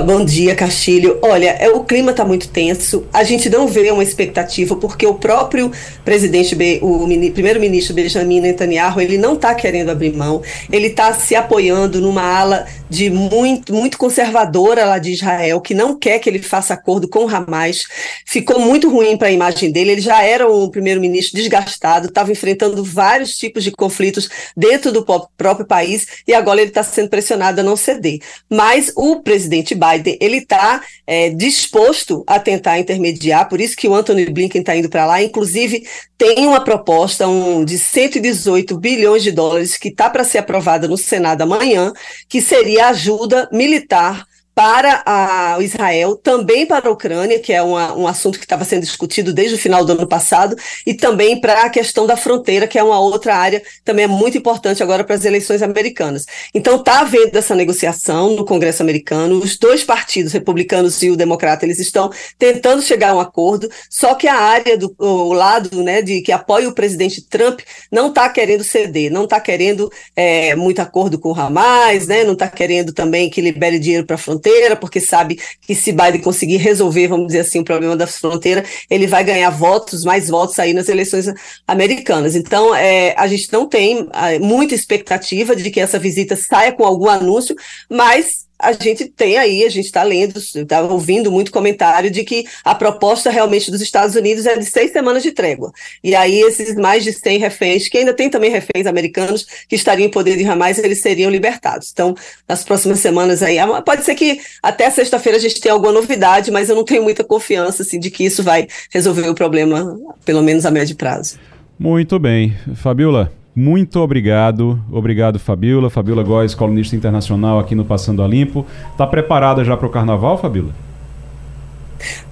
Bom dia, Castilho. Olha, é, o clima está muito tenso. A gente não vê uma expectativa porque o próprio presidente, o primeiro-ministro Benjamin Netanyahu, ele não está querendo abrir mão. Ele está se apoiando numa ala de muito, muito conservadora lá de Israel, que não quer que ele faça acordo com o Hamas. Ficou muito ruim para a imagem dele. Ele já era um primeiro-ministro desgastado, estava enfrentando vários tipos de conflitos dentro do próprio país e agora ele está sendo pressionado a não ceder. Mas o presidente Biden ele está é, disposto a tentar intermediar, por isso que o Anthony Blinken está indo para lá. Inclusive, tem uma proposta um, de 118 bilhões de dólares que está para ser aprovada no Senado amanhã, que seria ajuda militar para a, Israel, também para a Ucrânia, que é uma, um assunto que estava sendo discutido desde o final do ano passado, e também para a questão da fronteira, que é uma outra área também é muito importante agora para as eleições americanas. Então está havendo essa negociação no Congresso americano, os dois partidos, republicanos e o democrata, eles estão tentando chegar a um acordo, só que a área do o lado né, de que apoia o presidente Trump não está querendo ceder, não está querendo é, muito acordo com o Hamas, né, não está querendo também que libere dinheiro para a fronteira fronteira, porque sabe que se Biden conseguir resolver, vamos dizer assim, o problema da fronteira, ele vai ganhar votos, mais votos aí nas eleições americanas. Então, é, a gente não tem é, muita expectativa de que essa visita saia com algum anúncio, mas a gente tem aí, a gente está lendo, está ouvindo muito comentário de que a proposta realmente dos Estados Unidos é de seis semanas de trégua. E aí esses mais de 100 reféns, que ainda tem também reféns americanos que estariam em poder de Hamas, eles seriam libertados. Então, nas próximas semanas aí, pode ser que até sexta-feira a gente tenha alguma novidade, mas eu não tenho muita confiança assim, de que isso vai resolver o problema, pelo menos a médio prazo. Muito bem. Fabiola, muito obrigado. Obrigado, Fabiola. Fabiola Góes, colunista internacional aqui no Passando a Limpo. Está preparada já para o carnaval, Fabiola?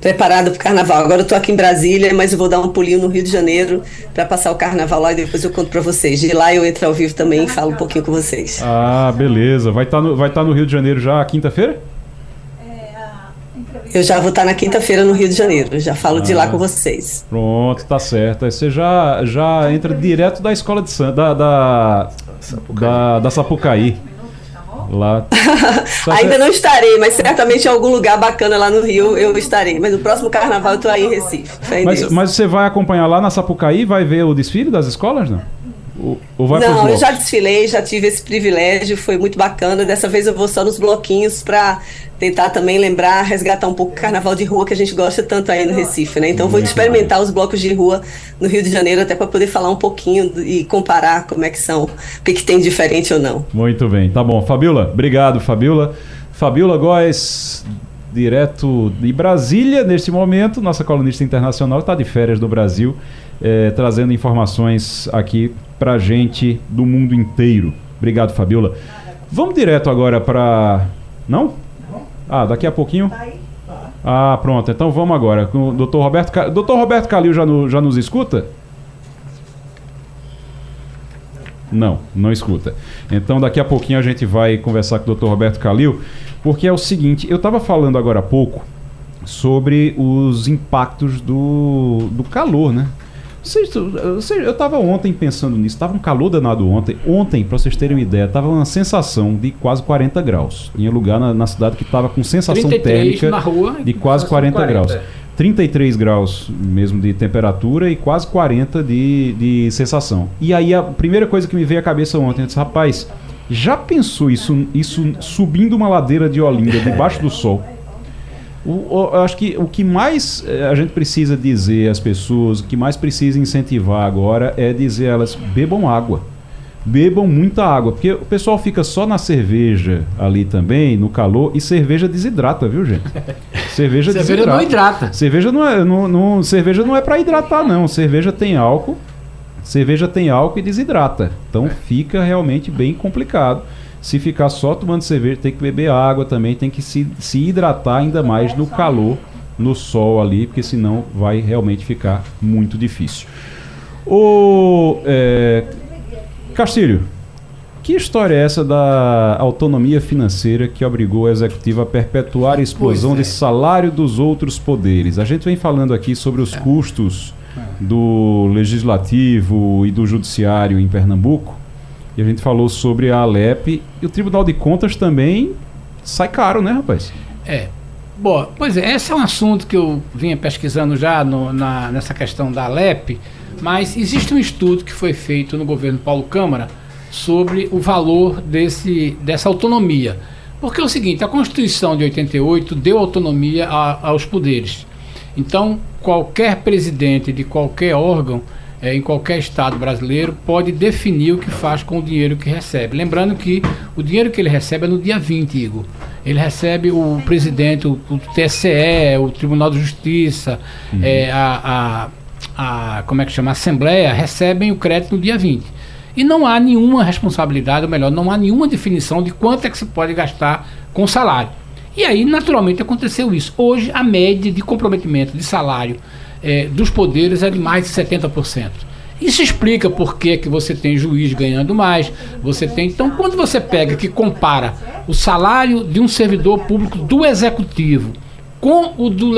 Preparada para o carnaval. Agora eu estou aqui em Brasília, mas eu vou dar um pulinho no Rio de Janeiro para passar o carnaval lá e depois eu conto para vocês. De lá eu entro ao vivo também e falo um pouquinho com vocês. Ah, beleza. Vai estar tá no, vai tá no Rio de Janeiro já quinta-feira? Eu já vou estar na quinta-feira no Rio de Janeiro. Já falo ah, de lá ah. com vocês. Pronto, tá certo. Aí você já, já entra direto da escola de Santa, da, da, Sapucaí. da, da Sapucaí. Lá. (laughs) Ainda não estarei, mas certamente em algum lugar bacana lá no Rio eu estarei. Mas no próximo carnaval eu tô aí em Recife. Mas, mas, você vai acompanhar lá na Sapucaí? Vai ver o desfile das escolas, não? Ou vai não, eu já desfilei, já tive esse privilégio, foi muito bacana. Dessa vez eu vou só nos bloquinhos para tentar também lembrar, resgatar um pouco o carnaval de rua que a gente gosta tanto aí no Recife, né? Então vou experimentar os blocos de rua no Rio de Janeiro até para poder falar um pouquinho e comparar como é que são, o que, que tem diferente ou não. Muito bem, tá bom. Fabiola, obrigado, Fabiola. Fabiola Góes, direto de Brasília, neste momento. Nossa colunista internacional está de férias no Brasil, é, trazendo informações aqui para gente do mundo inteiro. Obrigado, Fabiola. Vamos direto agora para. Não? Ah, daqui a pouquinho. Ah, pronto. Então vamos agora. Com o Dr. Roberto, Dr. Roberto Calil já, no, já nos escuta? Não, não escuta. Então daqui a pouquinho a gente vai conversar com o Dr. Roberto Calil, porque é o seguinte, eu estava falando agora há pouco sobre os impactos do, do calor, né? Eu estava ontem pensando nisso, estava um calor danado ontem. Ontem, para vocês terem uma ideia, estava uma sensação de quase 40 graus. Tinha lugar na, na cidade que estava com sensação térmica rua, de quase 40, 40 graus. 33 graus mesmo de temperatura e quase 40 de, de sensação. E aí a primeira coisa que me veio à cabeça ontem, eu disse, rapaz, já pensou isso, isso subindo uma ladeira de Olinda debaixo do sol? O, eu acho que o que mais eh, a gente precisa dizer às pessoas, o que mais precisa incentivar agora é dizer a elas bebam água. Bebam muita água, porque o pessoal fica só na cerveja ali também, no calor, e cerveja desidrata, viu, gente? (laughs) Cerveja, cerveja não hidrata. Cerveja não é, não, não, cerveja não é para hidratar, não. Cerveja tem álcool, cerveja tem álcool e desidrata. Então fica realmente bem complicado. Se ficar só tomando cerveja, tem que beber água também, tem que se, se hidratar ainda mais no calor, no sol ali, porque senão vai realmente ficar muito difícil. O é, Castilho, que história é essa da autonomia financeira que obrigou a executiva a perpetuar a explosão é. de salário dos outros poderes? A gente vem falando aqui sobre os é. custos é. do legislativo e do judiciário em Pernambuco. A gente falou sobre a Alep e o Tribunal de Contas também sai caro, né, rapaz? É. Bom, pois é, esse é um assunto que eu vinha pesquisando já no, na, nessa questão da Alep, mas existe um estudo que foi feito no governo Paulo Câmara sobre o valor desse, dessa autonomia. Porque é o seguinte, a Constituição de 88 deu autonomia a, aos poderes. Então, qualquer presidente de qualquer órgão é, em qualquer estado brasileiro pode definir o que faz com o dinheiro que recebe. Lembrando que o dinheiro que ele recebe é no dia 20, Igor. Ele recebe o presidente, o, o TSE, o Tribunal de Justiça, uhum. é, a, a, a, como é que chama? A Assembleia, recebem o crédito no dia 20. E não há nenhuma responsabilidade, ou melhor, não há nenhuma definição de quanto é que se pode gastar com salário. E aí, naturalmente, aconteceu isso. Hoje, a média de comprometimento de salário é, dos poderes é de mais de 70%. Isso explica por que, que você tem juiz ganhando mais, você tem. Então, quando você pega que compara o salário de um servidor público do executivo com o do,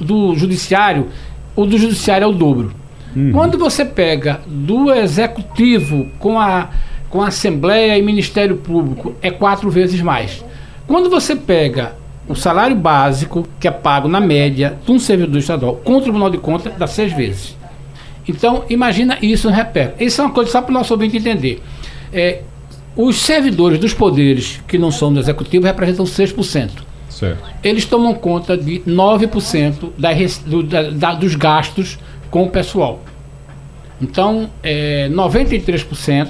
do judiciário, o do judiciário é o dobro. Uhum. Quando você pega do executivo com a, com a Assembleia e Ministério Público, é quatro vezes mais. Quando você pega o salário básico, que é pago na média de um servidor estadual com o Tribunal de Contas, dá seis vezes. Então, imagina isso no repete. Isso é uma coisa só para o nosso ouvinte entender. É, os servidores dos poderes que não são do executivo representam 6%. Certo. Eles tomam conta de 9% da, do, da, da, dos gastos com o pessoal. Então, é, 93%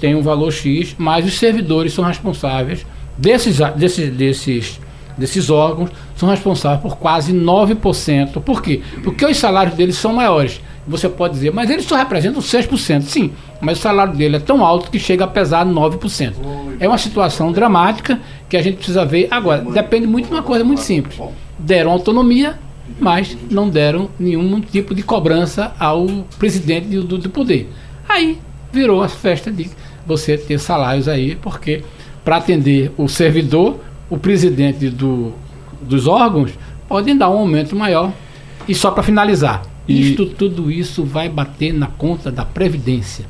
tem um valor X, mas os servidores são responsáveis desses, desses, desses desses órgãos são responsáveis por quase 9%. Por quê? Porque os salários deles são maiores. Você pode dizer, mas eles só representam 6%. Sim, mas o salário dele é tão alto que chega a pesar 9%. É uma situação dramática que a gente precisa ver. Agora, depende muito de uma coisa muito simples. Deram autonomia, mas não deram nenhum tipo de cobrança ao presidente do, do poder. Aí virou a festa de você ter salários aí, porque para atender o servidor, o presidente do, dos órgãos podem dar um aumento maior. E só para finalizar, e... isto, tudo isso vai bater na conta da Previdência.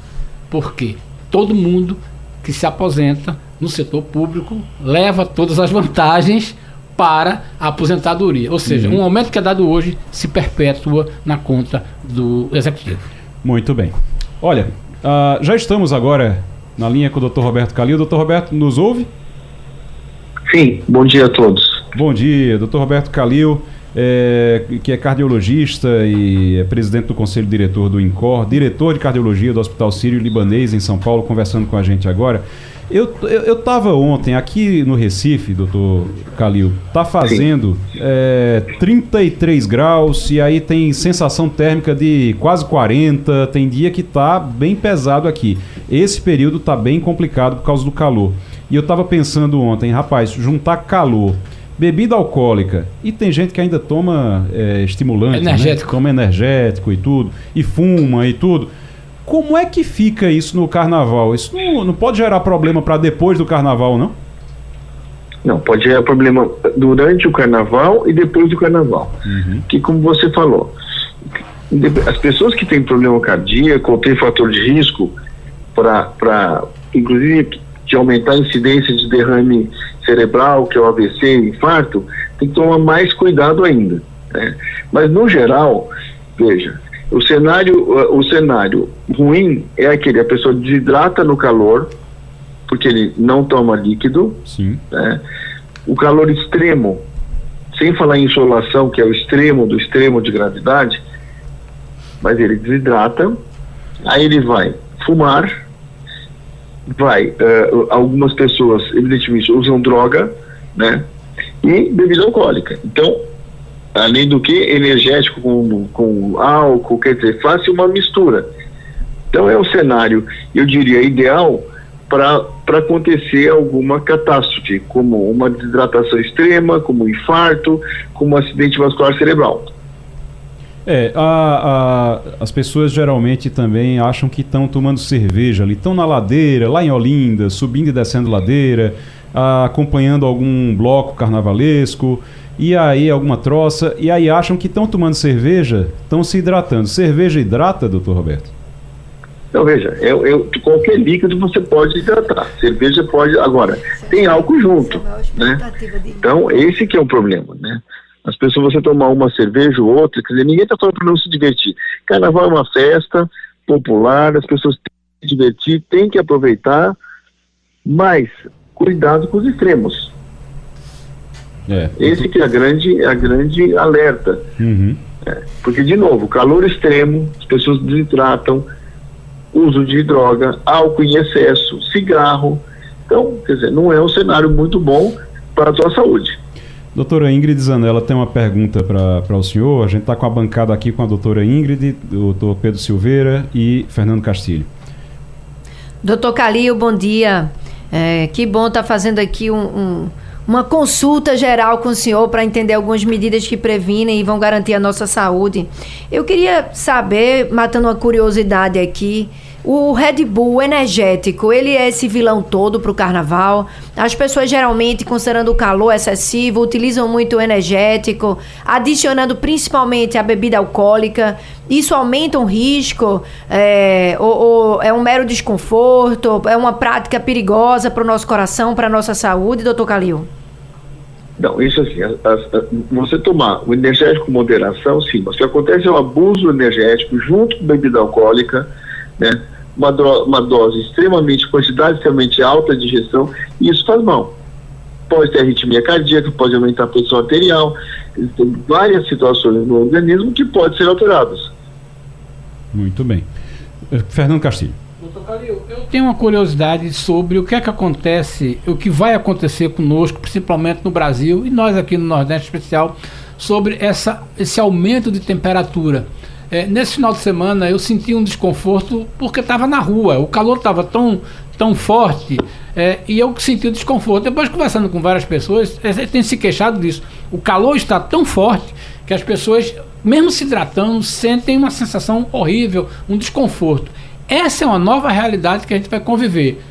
Porque todo mundo que se aposenta no setor público leva todas as vantagens para a aposentadoria. Ou seja, uhum. um aumento que é dado hoje se perpetua na conta do executivo. Muito bem. Olha, uh, já estamos agora na linha com o Dr. Roberto Calil. Dr. Roberto, nos ouve? Sim, bom dia a todos. Bom dia, doutor Roberto Calil, é, que é cardiologista e é presidente do conselho diretor do INCOR, diretor de cardiologia do Hospital Sírio Libanês em São Paulo, conversando com a gente agora. Eu, eu, eu tava ontem aqui no Recife, doutor Calil, tá fazendo é, 33 graus e aí tem sensação térmica de quase 40, tem dia que tá bem pesado aqui. Esse período tá bem complicado por causa do calor. E eu tava pensando ontem, rapaz, juntar calor bebida alcoólica. E tem gente que ainda toma é, estimulante, né? energético. Né? toma energético e tudo, e fuma e tudo. Como é que fica isso no carnaval? Isso não, não pode gerar problema para depois do carnaval, não? Não, pode gerar problema durante o carnaval e depois do carnaval. Uhum. Que, como você falou, as pessoas que têm problema cardíaco ou têm fator de risco para, inclusive, de aumentar a incidência de derrame cerebral, que é o AVC, infarto, tem que tomar mais cuidado ainda. Né? Mas, no geral, veja, o cenário, o cenário ruim é aquele, a pessoa desidrata no calor, porque ele não toma líquido. Sim. Né? O calor extremo, sem falar em insolação, que é o extremo do extremo de gravidade, mas ele desidrata, aí ele vai fumar, vai, uh, algumas pessoas, evidentemente, usam droga, né? E bebida alcoólica. Então, além do que, energético com, com álcool, quer dizer, faz uma mistura. Então, é o cenário, eu diria, ideal para acontecer alguma catástrofe, como uma desidratação extrema, como um infarto, como um acidente vascular cerebral. É, a, a, as pessoas geralmente também acham que estão tomando cerveja ali, estão na ladeira, lá em Olinda, subindo e descendo ladeira, a, acompanhando algum bloco carnavalesco, e aí alguma troça, e aí acham que estão tomando cerveja, estão se hidratando. Cerveja hidrata, doutor Roberto? Então, veja, eu, eu, qualquer líquido você pode hidratar. Cerveja pode. Agora, tem álcool junto. Né? Então, esse que é o problema, né? As pessoas, você tomar uma cerveja ou outra, quer dizer, ninguém está falando para não se divertir. Carnaval é uma festa popular, as pessoas têm que se divertir, têm que aproveitar, mas cuidado com os extremos. É. Esse que é a grande, a grande alerta. Uhum. É, porque, de novo, calor extremo, as pessoas desidratam, uso de droga, álcool em excesso, cigarro. Então, quer dizer, não é um cenário muito bom para a sua saúde. Doutora Ingrid Zanella tem uma pergunta para o senhor. A gente está com a bancada aqui com a doutora Ingrid, doutor Pedro Silveira e Fernando Castilho. Doutor Calil, bom dia. É, que bom estar tá fazendo aqui um, um, uma consulta geral com o senhor para entender algumas medidas que previnem e vão garantir a nossa saúde. Eu queria saber, matando uma curiosidade aqui, o Red Bull energético, ele é esse vilão todo para o carnaval. As pessoas geralmente, considerando o calor excessivo, utilizam muito o energético, adicionando principalmente a bebida alcoólica. Isso aumenta o risco? É, ou, ou é um mero desconforto? É uma prática perigosa para o nosso coração, para a nossa saúde, doutor Calil? Não, isso assim, a, a, você tomar o energético com moderação, sim, mas o que acontece é o abuso energético junto com bebida alcoólica, né? Uma, do, uma dose extremamente, quantidade extremamente alta de ingestão, e isso faz mal. Pode ter arritmia cardíaca, pode aumentar a pressão arterial, tem várias situações no organismo que podem ser alteradas. Muito bem. Eh, Fernando Castilho. Doutor Calil, eu tenho uma curiosidade sobre o que é que acontece, o que vai acontecer conosco, principalmente no Brasil e nós aqui no Nordeste especial, sobre essa, esse aumento de temperatura. É, nesse final de semana eu senti um desconforto porque estava na rua, o calor estava tão, tão forte é, e eu senti o desconforto. Depois, conversando com várias pessoas, é, tem se queixado disso. O calor está tão forte que as pessoas, mesmo se hidratando, sentem uma sensação horrível, um desconforto. Essa é uma nova realidade que a gente vai conviver.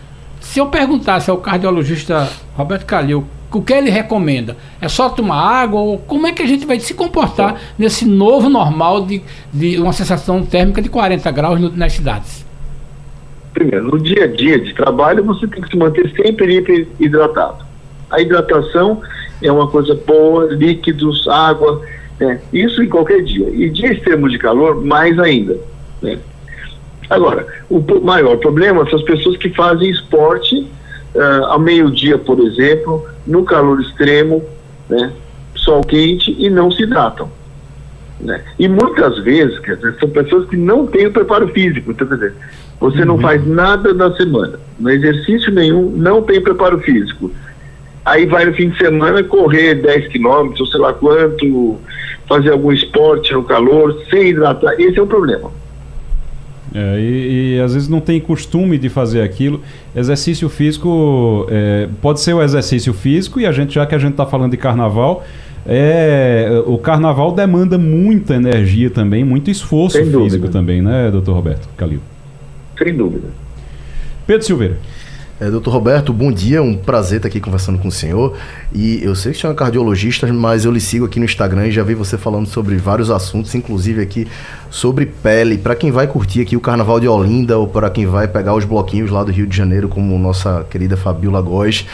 Se eu perguntasse ao cardiologista Roberto Calil o que ele recomenda? É só tomar água? Ou como é que a gente vai se comportar nesse novo normal de, de uma sensação térmica de 40 graus no, nas cidades? Primeiro, no dia a dia de trabalho, você tem que se manter sempre hidratado. A hidratação é uma coisa boa, líquidos, água, né? isso em qualquer dia. E dia extremo de calor, mais ainda. Né? Agora, o maior problema são as pessoas que fazem esporte uh, ao meio-dia, por exemplo, no calor extremo, né, sol quente e não se hidratam. Né? E muitas vezes, quer dizer, são pessoas que não têm o preparo físico. Então, quer dizer, Você uhum. não faz nada na semana, no exercício nenhum, não tem preparo físico. Aí vai no fim de semana correr 10 quilômetros, sei lá quanto, fazer algum esporte no calor, sem hidratar. Esse é o problema. É, e, e, às vezes não tem costume de fazer aquilo. Exercício físico é, pode ser o exercício físico, e a gente, já que a gente está falando de carnaval, é, o carnaval demanda muita energia também, muito esforço Sem físico dúvida. também, né, doutor Roberto Calil? Sem dúvida. Pedro Silveira. É, doutor Roberto, bom dia, um prazer estar aqui conversando com o senhor. E eu sei que o senhor é cardiologista, mas eu lhe sigo aqui no Instagram e já vi você falando sobre vários assuntos, inclusive aqui sobre pele. Para quem vai curtir aqui o Carnaval de Olinda ou para quem vai pegar os bloquinhos lá do Rio de Janeiro, como nossa querida Fabiola Góes,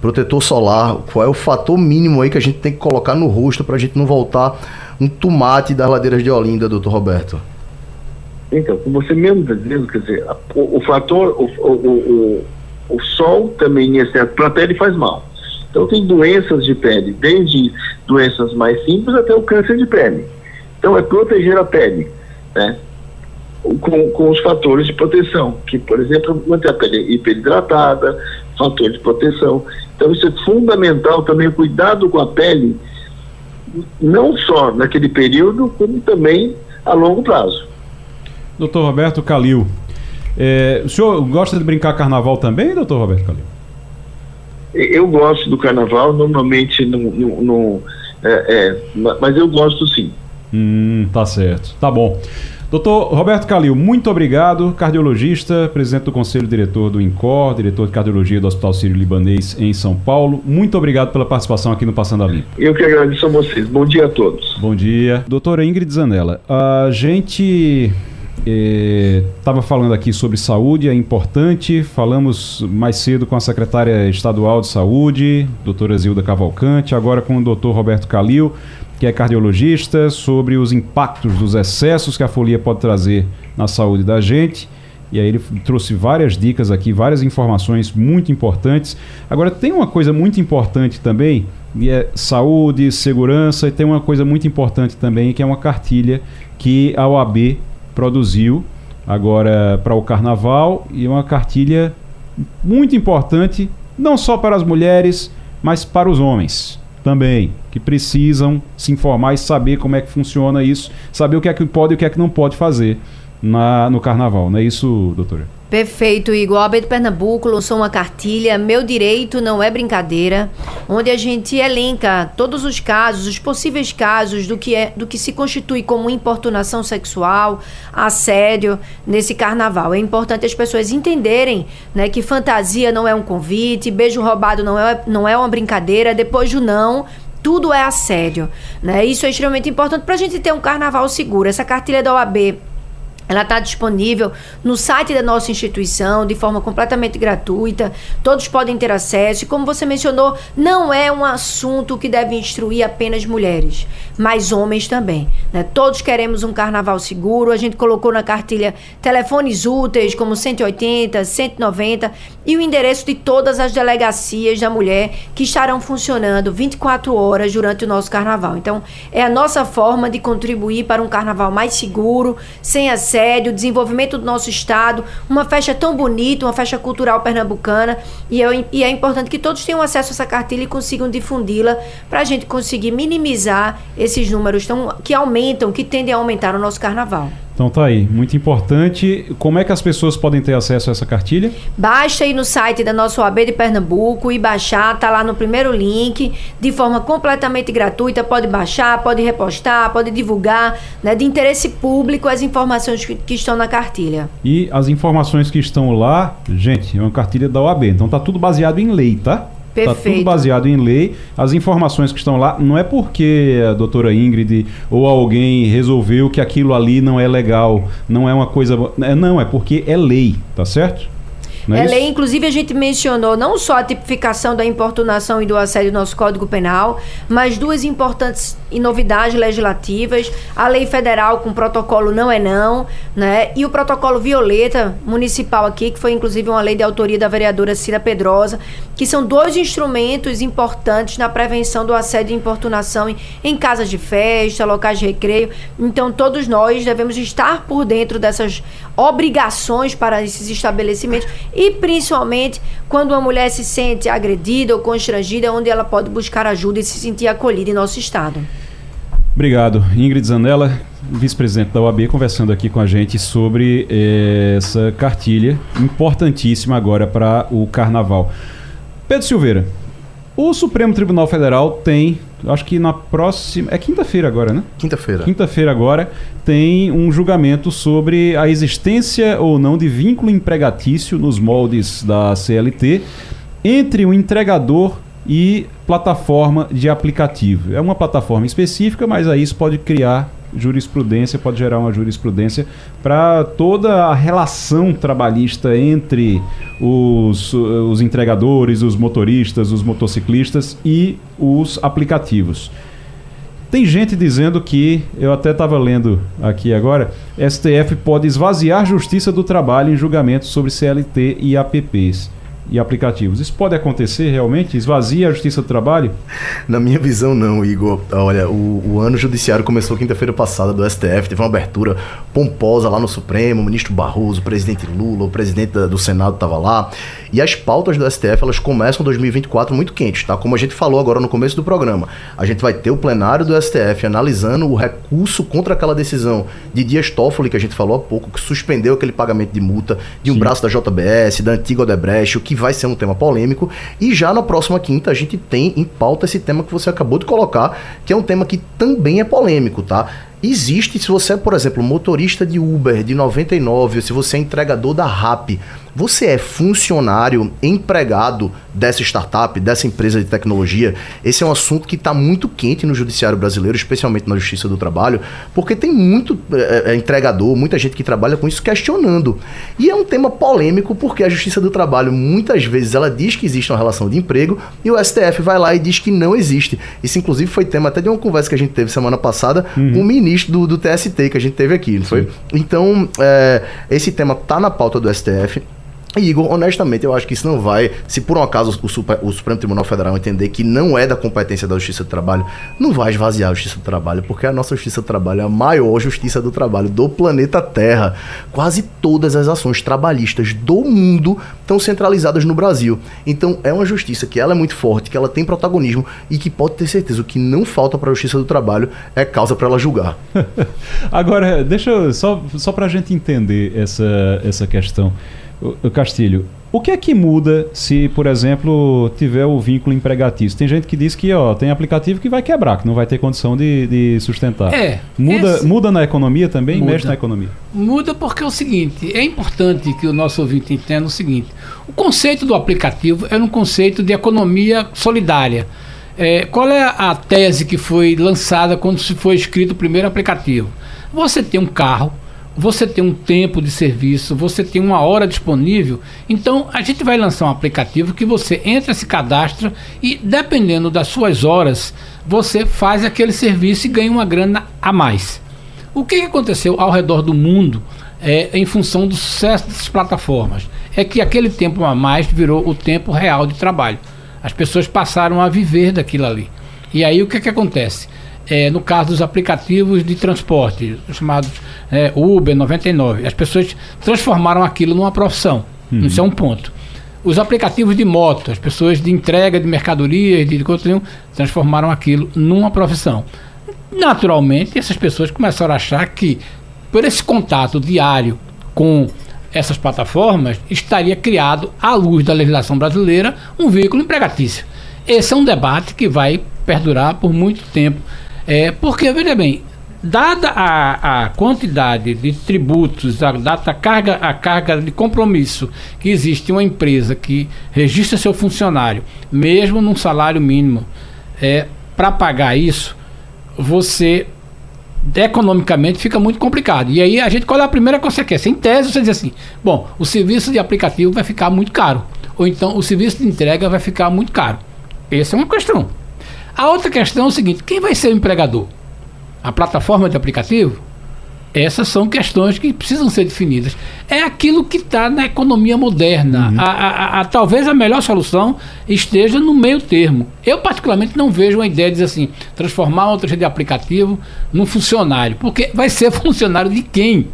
protetor solar, qual é o fator mínimo aí que a gente tem que colocar no rosto para a gente não voltar um tomate das ladeiras de Olinda, doutor Roberto? Então, como você mesmo está dizendo, quer dizer, o, o fator, o, o, o, sol também em excesso para a pele faz mal. Então tem doenças de pele, desde doenças mais simples até o câncer de pele. Então é proteger a pele, né? Com, com os fatores de proteção, que por exemplo manter a pele hiperidratada, fator de proteção. Então isso é fundamental também, cuidado com a pele, não só naquele período, como também a longo prazo. Doutor Roberto Calil, é, o senhor gosta de brincar carnaval também, doutor Roberto Calil? Eu gosto do carnaval, normalmente não, não, não é, é, mas eu gosto sim. Hum, tá certo. Tá bom. Doutor Roberto Calil, muito obrigado, cardiologista, presidente do Conselho Diretor do INCOR, diretor de cardiologia do Hospital Sírio-Libanês em São Paulo. Muito obrigado pela participação aqui no Passando a Limpo. Eu que agradeço a vocês. Bom dia a todos. Bom dia. Doutora Ingrid Zanella, a gente estava eh, falando aqui sobre saúde, é importante. Falamos mais cedo com a secretária estadual de saúde, doutora Zilda Cavalcante, agora com o doutor Roberto Calil que é cardiologista, sobre os impactos dos excessos que a folia pode trazer na saúde da gente. E aí ele trouxe várias dicas aqui, várias informações muito importantes. Agora tem uma coisa muito importante também, que é saúde, segurança, e tem uma coisa muito importante também, que é uma cartilha que a OAB produziu agora para o carnaval, e uma cartilha muito importante, não só para as mulheres, mas para os homens também, que precisam se informar e saber como é que funciona isso, saber o que é que pode e o que é que não pode fazer na, no carnaval. Não é isso, doutora? Perfeito, Igor. A Pernambuco lançou uma cartilha Meu Direito Não É Brincadeira, onde a gente elenca todos os casos, os possíveis casos do que, é, do que se constitui como importunação sexual, assédio nesse carnaval. É importante as pessoas entenderem né, que fantasia não é um convite, beijo roubado não é, não é uma brincadeira, depois do não tudo é assédio. Né? Isso é extremamente importante para a gente ter um carnaval seguro. Essa cartilha da OAB ela está disponível no site da nossa instituição de forma completamente gratuita. Todos podem ter acesso. E como você mencionou, não é um assunto que deve instruir apenas mulheres, mas homens também. Né? Todos queremos um carnaval seguro. A gente colocou na cartilha telefones úteis como 180, 190 e o endereço de todas as delegacias da mulher que estarão funcionando 24 horas durante o nosso carnaval. Então, é a nossa forma de contribuir para um carnaval mais seguro, sem acesso sério, desenvolvimento do nosso estado, uma festa tão bonita, uma festa cultural pernambucana. E, eu, e é importante que todos tenham acesso a essa cartilha e consigam difundi-la para a gente conseguir minimizar esses números tão, que aumentam, que tendem a aumentar no nosso carnaval. Então tá aí, muito importante. Como é que as pessoas podem ter acesso a essa cartilha? Basta ir no site da nossa OAB de Pernambuco e baixar, tá lá no primeiro link, de forma completamente gratuita. Pode baixar, pode repostar, pode divulgar, né, de interesse público as informações que, que estão na cartilha. E as informações que estão lá, gente, é uma cartilha da OAB, então tá tudo baseado em lei, tá? Está tudo baseado em lei. As informações que estão lá, não é porque a doutora Ingrid ou alguém resolveu que aquilo ali não é legal, não é uma coisa. É, não, é porque é lei, tá certo? É, é lei, inclusive, a gente mencionou não só a tipificação da importunação e do assédio no nosso Código Penal, mas duas importantes novidades legislativas: a lei federal com protocolo não é não, né? E o protocolo violeta municipal aqui, que foi inclusive uma lei de autoria da vereadora Cida Pedrosa, que são dois instrumentos importantes na prevenção do assédio e importunação em, em casas de festa, locais de recreio. Então, todos nós devemos estar por dentro dessas obrigações para esses estabelecimentos e principalmente quando uma mulher se sente agredida ou constrangida, onde ela pode buscar ajuda e se sentir acolhida em nosso estado. Obrigado. Ingrid Zanella, vice-presidente da OAB, conversando aqui com a gente sobre eh, essa cartilha importantíssima agora para o carnaval. Pedro Silveira, o Supremo Tribunal Federal tem, acho que na próxima. É quinta-feira agora, né? Quinta-feira. Quinta-feira agora tem um julgamento sobre a existência ou não de vínculo empregatício nos moldes da CLT entre o entregador e plataforma de aplicativo. É uma plataforma específica, mas aí isso pode criar jurisprudência, pode gerar uma jurisprudência para toda a relação trabalhista entre os, os entregadores, os motoristas, os motociclistas e os aplicativos. Tem gente dizendo que, eu até estava lendo aqui agora, STF pode esvaziar justiça do trabalho em julgamentos sobre CLT e APPs e aplicativos. Isso pode acontecer realmente? Esvazia a Justiça do Trabalho? Na minha visão, não, Igor. Olha, o, o ano judiciário começou quinta-feira passada do STF, teve uma abertura pomposa lá no Supremo, o ministro Barroso, o presidente Lula, o presidente da, do Senado estava lá. E as pautas do STF, elas começam 2024 muito quentes, tá? Como a gente falou agora no começo do programa. A gente vai ter o plenário do STF analisando o recurso contra aquela decisão de Dias Toffoli, que a gente falou há pouco, que suspendeu aquele pagamento de multa de um Sim. braço da JBS, da antiga Odebrecht, o que vai ser um tema polêmico. E já na próxima quinta a gente tem em pauta esse tema que você acabou de colocar, que é um tema que também é polêmico, tá? Existe, se você é, por exemplo, motorista de Uber de 99, ou se você é entregador da RAP, você é funcionário, empregado dessa startup, dessa empresa de tecnologia? Esse é um assunto que está muito quente no judiciário brasileiro, especialmente na Justiça do Trabalho, porque tem muito é, entregador, muita gente que trabalha com isso questionando. E é um tema polêmico porque a Justiça do Trabalho muitas vezes ela diz que existe uma relação de emprego e o STF vai lá e diz que não existe. Isso inclusive foi tema até de uma conversa que a gente teve semana passada uhum. com o ministro do, do TST que a gente teve aqui, não foi? Então, é, esse tema está na pauta do STF. E Igor, honestamente, eu acho que isso não vai. Se por um acaso o, Super, o, Supremo Tribunal Federal entender que não é da competência da Justiça do Trabalho, não vai esvaziar a Justiça do Trabalho, porque a nossa Justiça do Trabalho é a maior Justiça do Trabalho do planeta Terra. Quase todas as ações trabalhistas do mundo estão centralizadas no Brasil. Então é uma justiça que ela é muito forte, que ela tem protagonismo e que pode ter certeza o que não falta para a Justiça do Trabalho é causa para ela julgar. (laughs) Agora, deixa eu, só, só para a gente entender essa, essa questão. O Castilho, o que é que muda se, por exemplo, tiver o vínculo empregatício? Tem gente que diz que ó, tem aplicativo que vai quebrar, que não vai ter condição de, de sustentar. É. Muda, esse... muda na economia também? Muda. Mexe na economia? Muda porque é o seguinte: é importante que o nosso ouvinte entenda o seguinte: o conceito do aplicativo é um conceito de economia solidária. É, qual é a tese que foi lançada quando se foi escrito o primeiro aplicativo? Você tem um carro você tem um tempo de serviço, você tem uma hora disponível. Então a gente vai lançar um aplicativo que você entra, se cadastra e dependendo das suas horas, você faz aquele serviço e ganha uma grana a mais. O que, aconteceu ao redor do mundo é, em função do sucesso dessas plataformas? É que aquele tempo a mais virou o tempo real de trabalho. As pessoas passaram a viver daquilo ali. E aí o que, que acontece? É, no caso dos aplicativos de transporte, chamados é, Uber 99. As pessoas transformaram aquilo numa profissão. Uhum. Isso é um ponto. Os aplicativos de moto, as pessoas de entrega de mercadorias, de coisa transformaram aquilo numa profissão. Naturalmente, essas pessoas começaram a achar que, por esse contato diário com essas plataformas, estaria criado, à luz da legislação brasileira, um veículo empregatício. Esse é um debate que vai perdurar por muito tempo é, porque, veja bem, dada a, a quantidade de tributos, a, dada a carga, a carga de compromisso que existe uma empresa que registra seu funcionário, mesmo num salário mínimo, é, para pagar isso, você economicamente fica muito complicado. E aí a gente qual é a primeira consequência? Em tese, você diz assim: bom, o serviço de aplicativo vai ficar muito caro. Ou então o serviço de entrega vai ficar muito caro. Essa é uma questão. A outra questão é o seguinte: quem vai ser o empregador? A plataforma de aplicativo? Essas são questões que precisam ser definidas. É aquilo que está na economia moderna. Uhum. A, a, a, talvez a melhor solução esteja no meio termo. Eu, particularmente, não vejo uma ideia de assim, transformar outra rede de aplicativo num funcionário. Porque vai ser (laughs) funcionário de quem?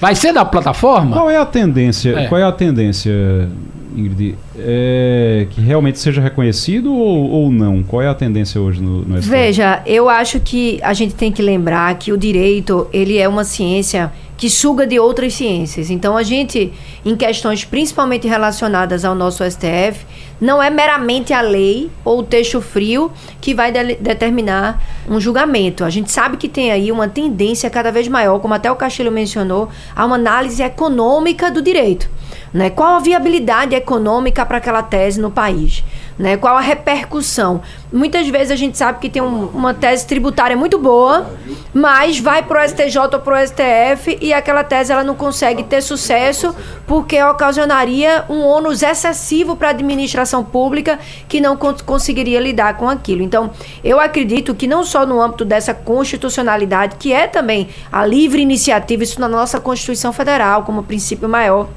Vai ser da plataforma? Qual é a tendência? É. Qual é a tendência, Ingrid? É, que realmente seja reconhecido ou, ou não? Qual é a tendência hoje no, no Veja, eu acho que a gente tem que lembrar que o direito ele é uma ciência que suga de outras ciências. Então a gente, em questões principalmente relacionadas ao nosso STF, não é meramente a lei ou o texto frio que vai de determinar um julgamento. A gente sabe que tem aí uma tendência cada vez maior, como até o Castilho mencionou, a uma análise econômica do direito. Né? Qual a viabilidade econômica para aquela tese no país? Né? Qual a repercussão? Muitas vezes a gente sabe que tem um, uma tese tributária muito boa, mas vai para o STJ ou para o STF e aquela tese ela não consegue ter sucesso porque ocasionaria um ônus excessivo para a administração pública que não conseguiria lidar com aquilo. Então, eu acredito que não só no âmbito dessa constitucionalidade, que é também a livre iniciativa, isso na nossa Constituição Federal como princípio maior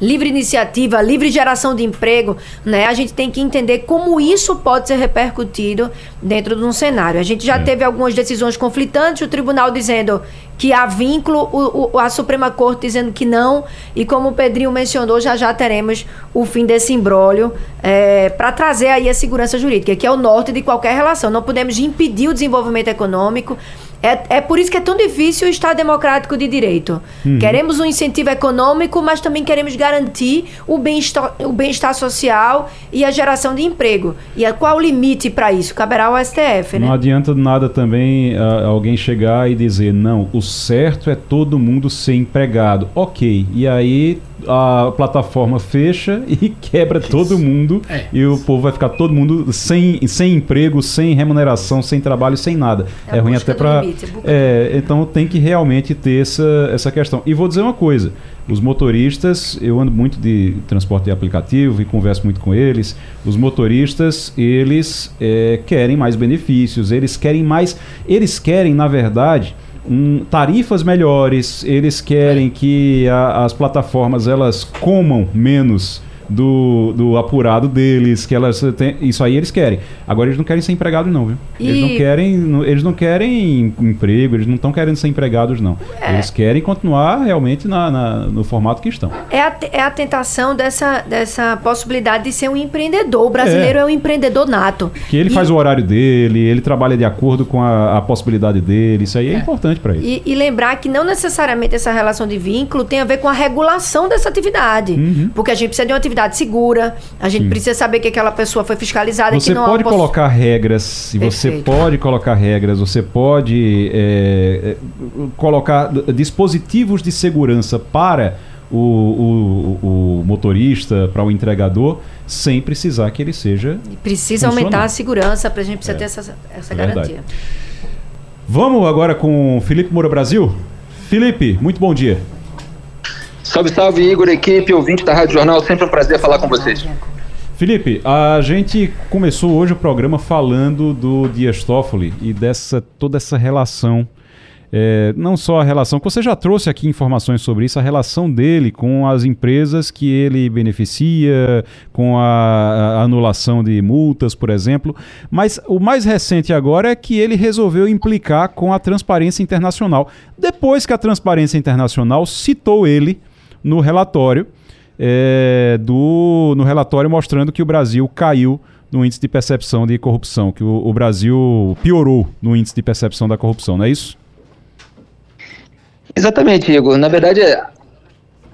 livre iniciativa, livre geração de emprego, né? A gente tem que entender como isso pode ser repercutido dentro de um cenário. A gente já é. teve algumas decisões conflitantes, o tribunal dizendo que há vínculo, o, o, a Suprema Corte dizendo que não, e como o Pedrinho mencionou, já já teremos o fim desse imbróglio é, para trazer aí a segurança jurídica, que é o norte de qualquer relação. Não podemos impedir o desenvolvimento econômico, é, é por isso que é tão difícil o Estado democrático de direito. Uhum. Queremos um incentivo econômico, mas também queremos garantir o bem-estar bem social e a geração de emprego. E a, qual o limite para isso? Caberá ao STF, né? Não adianta nada também uh, alguém chegar e dizer, não, o certo é todo mundo ser empregado. Ok, e aí a plataforma fecha (laughs) e quebra todo mundo é. e o povo vai ficar todo mundo sem, sem emprego, sem remuneração, sem trabalho, sem nada. É, é ruim até para é, então tem que realmente ter essa, essa questão. E vou dizer uma coisa: os motoristas, eu ando muito de transporte de aplicativo e converso muito com eles. Os motoristas, eles é, querem mais benefícios, eles querem mais. Eles querem, na verdade um, tarifas melhores, eles querem que a, as plataformas elas comam menos do, do apurado deles, que elas têm, isso aí eles querem. Agora eles não querem ser empregados não, viu? E... Eles não querem, eles não querem emprego, eles não estão querendo ser empregados não. É. Eles querem continuar realmente na, na, no formato que estão. É a, é a tentação dessa, dessa possibilidade de ser um empreendedor. O brasileiro é, é um empreendedor nato. Que ele e... faz o horário dele, ele trabalha de acordo com a, a possibilidade dele. Isso aí é, é. importante para ele. E, e, lembrar que não necessariamente essa relação de vínculo tem a ver com a regulação dessa atividade. Uhum. Porque a gente precisa de uma atividade atividade segura, a gente Sim. precisa saber que aquela pessoa foi fiscalizada. Você pode poss... colocar regras, e você pode colocar regras, você pode é, colocar dispositivos de segurança para o, o, o motorista, para o entregador, sem precisar que ele seja. E precisa aumentar a segurança para a gente precisa é. ter essa, essa é garantia. Vamos agora com Felipe Moura Brasil. Felipe, muito bom dia. Salve, salve, Igor, equipe, ouvinte da Rádio Jornal. Sempre um prazer falar com vocês. Felipe, a gente começou hoje o programa falando do Dias Toffoli e dessa toda essa relação é, não só a relação, que você já trouxe aqui informações sobre isso, a relação dele com as empresas que ele beneficia, com a, a, anulação de multas, por exemplo. Mas o mais recente agora é que ele resolveu implicar com a Transparência Internacional. Depois que a Transparência Internacional citou ele no relatório, é, do, no relatório mostrando que o Brasil caiu no índice de percepção de corrupção, que o, o Brasil piorou no índice de percepção da corrupção, não é isso? Exatamente, Igor. Na verdade,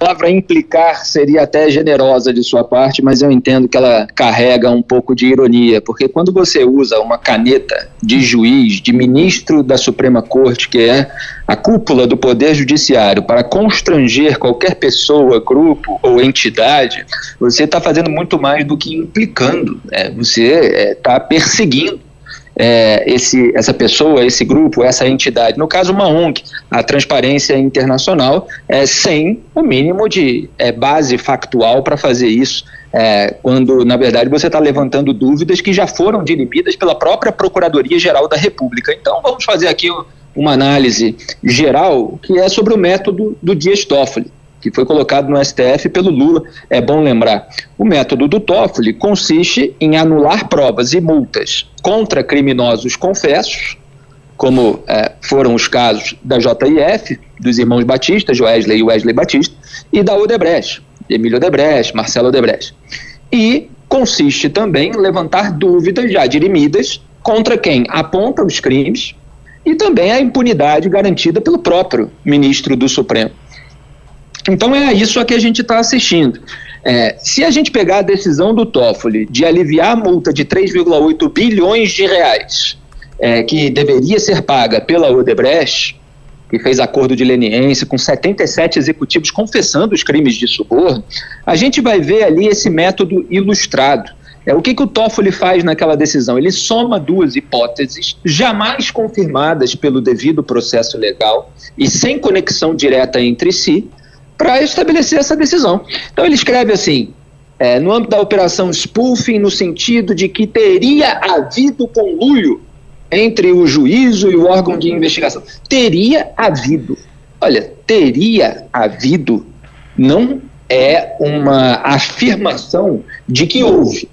palavra implicar seria até generosa de sua parte, mas eu entendo que ela carrega um pouco de ironia, porque quando você usa uma caneta de juiz, de ministro da Suprema Corte, que é a cúpula do Poder Judiciário, para constranger qualquer pessoa, grupo ou entidade, você está fazendo muito mais do que implicando, né? você está é, perseguindo é, esse, essa pessoa, esse grupo, essa entidade, no caso uma ONG, a Transparência Internacional, é, sem o mínimo de é, base factual para fazer isso, é, quando na verdade você está levantando dúvidas que já foram dirimidas pela própria Procuradoria-Geral da República. Então vamos fazer aqui uma análise geral que é sobre o método do Dias Toffoli que foi colocado no STF pelo Lula, é bom lembrar. O método do Toffoli consiste em anular provas e multas contra criminosos confessos, como é, foram os casos da JIF, dos irmãos Batista, Joesley e Wesley Batista, e da Odebrecht, Emílio Odebrecht, Marcelo Odebrecht. E consiste também em levantar dúvidas já dirimidas contra quem aponta os crimes e também a impunidade garantida pelo próprio ministro do Supremo. Então é isso a que a gente está assistindo. É, se a gente pegar a decisão do Toffoli de aliviar a multa de 3,8 bilhões de reais, é, que deveria ser paga pela Odebrecht, que fez acordo de leniência com 77 executivos confessando os crimes de suborno, a gente vai ver ali esse método ilustrado. É, o que, que o Toffoli faz naquela decisão? Ele soma duas hipóteses jamais confirmadas pelo devido processo legal e sem conexão direta entre si, para estabelecer essa decisão. Então ele escreve assim: é, no âmbito da operação spoofing, no sentido de que teria havido conluio entre o juízo e o órgão de investigação. Teria havido. Olha, teria havido não é uma afirmação de que houve.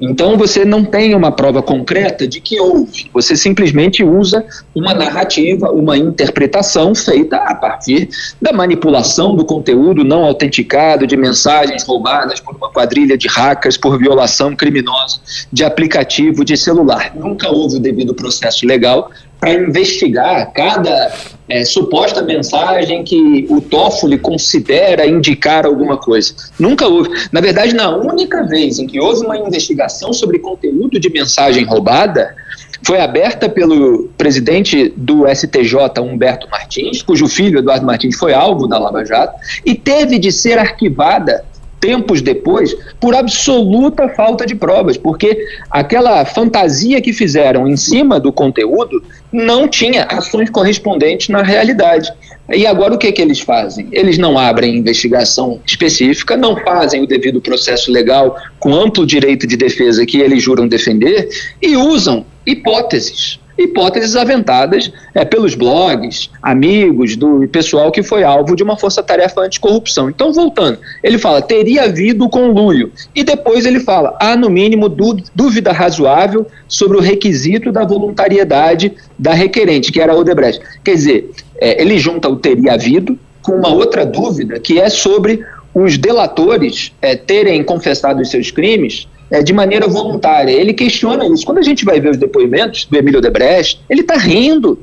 Então você não tem uma prova concreta de que houve. Você simplesmente usa uma narrativa, uma interpretação feita a partir da manipulação do conteúdo não autenticado, de mensagens roubadas por uma quadrilha de hackers por violação criminosa de aplicativo de celular. Nunca houve o devido processo legal para investigar cada é, suposta mensagem que o Toffoli considera indicar alguma coisa. Nunca houve. Na verdade, na única vez em que houve uma investigação sobre conteúdo de mensagem roubada, foi aberta pelo presidente do STJ, Humberto Martins, cujo filho, Eduardo Martins, foi alvo da Lava Jato, e teve de ser arquivada tempos depois, por absoluta falta de provas, porque aquela fantasia que fizeram em cima do conteúdo não tinha ações correspondentes na realidade. E agora o que, que eles fazem? Eles não abrem investigação específica, não fazem o devido processo legal com amplo direito de defesa que eles juram defender e usam hipóteses hipóteses aventadas é, pelos blogs, amigos do pessoal que foi alvo de uma força-tarefa anticorrupção. Então, voltando, ele fala, teria havido conluio. E depois ele fala, há no mínimo dúvida razoável sobre o requisito da voluntariedade da requerente, que era a Odebrecht. Quer dizer, é, ele junta o teria havido com uma outra dúvida, que é sobre os delatores é, terem confessado os seus crimes é, de maneira voluntária. Ele questiona isso. Quando a gente vai ver os depoimentos do Emílio Debrecht, ele está rindo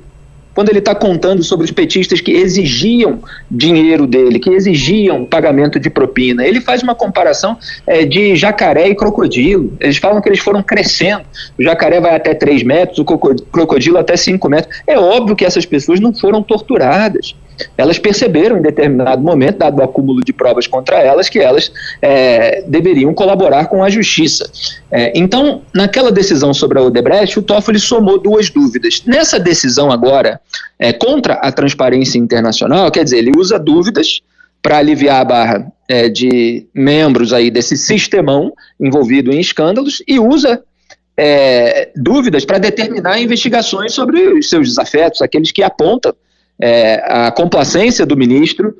quando ele está contando sobre os petistas que exigiam dinheiro dele, que exigiam pagamento de propina. Ele faz uma comparação é, de jacaré e crocodilo. Eles falam que eles foram crescendo. O jacaré vai até 3 metros, o crocodilo até 5 metros. É óbvio que essas pessoas não foram torturadas elas perceberam em determinado momento, dado o acúmulo de provas contra elas, que elas é, deveriam colaborar com a justiça. É, então, naquela decisão sobre a Odebrecht, o Toffoli somou duas dúvidas. Nessa decisão agora, é, contra a transparência internacional, quer dizer, ele usa dúvidas para aliviar a barra é, de membros aí desse sistemão envolvido em escândalos e usa é, dúvidas para determinar investigações sobre os seus desafetos, aqueles que apontam é, a complacência do ministro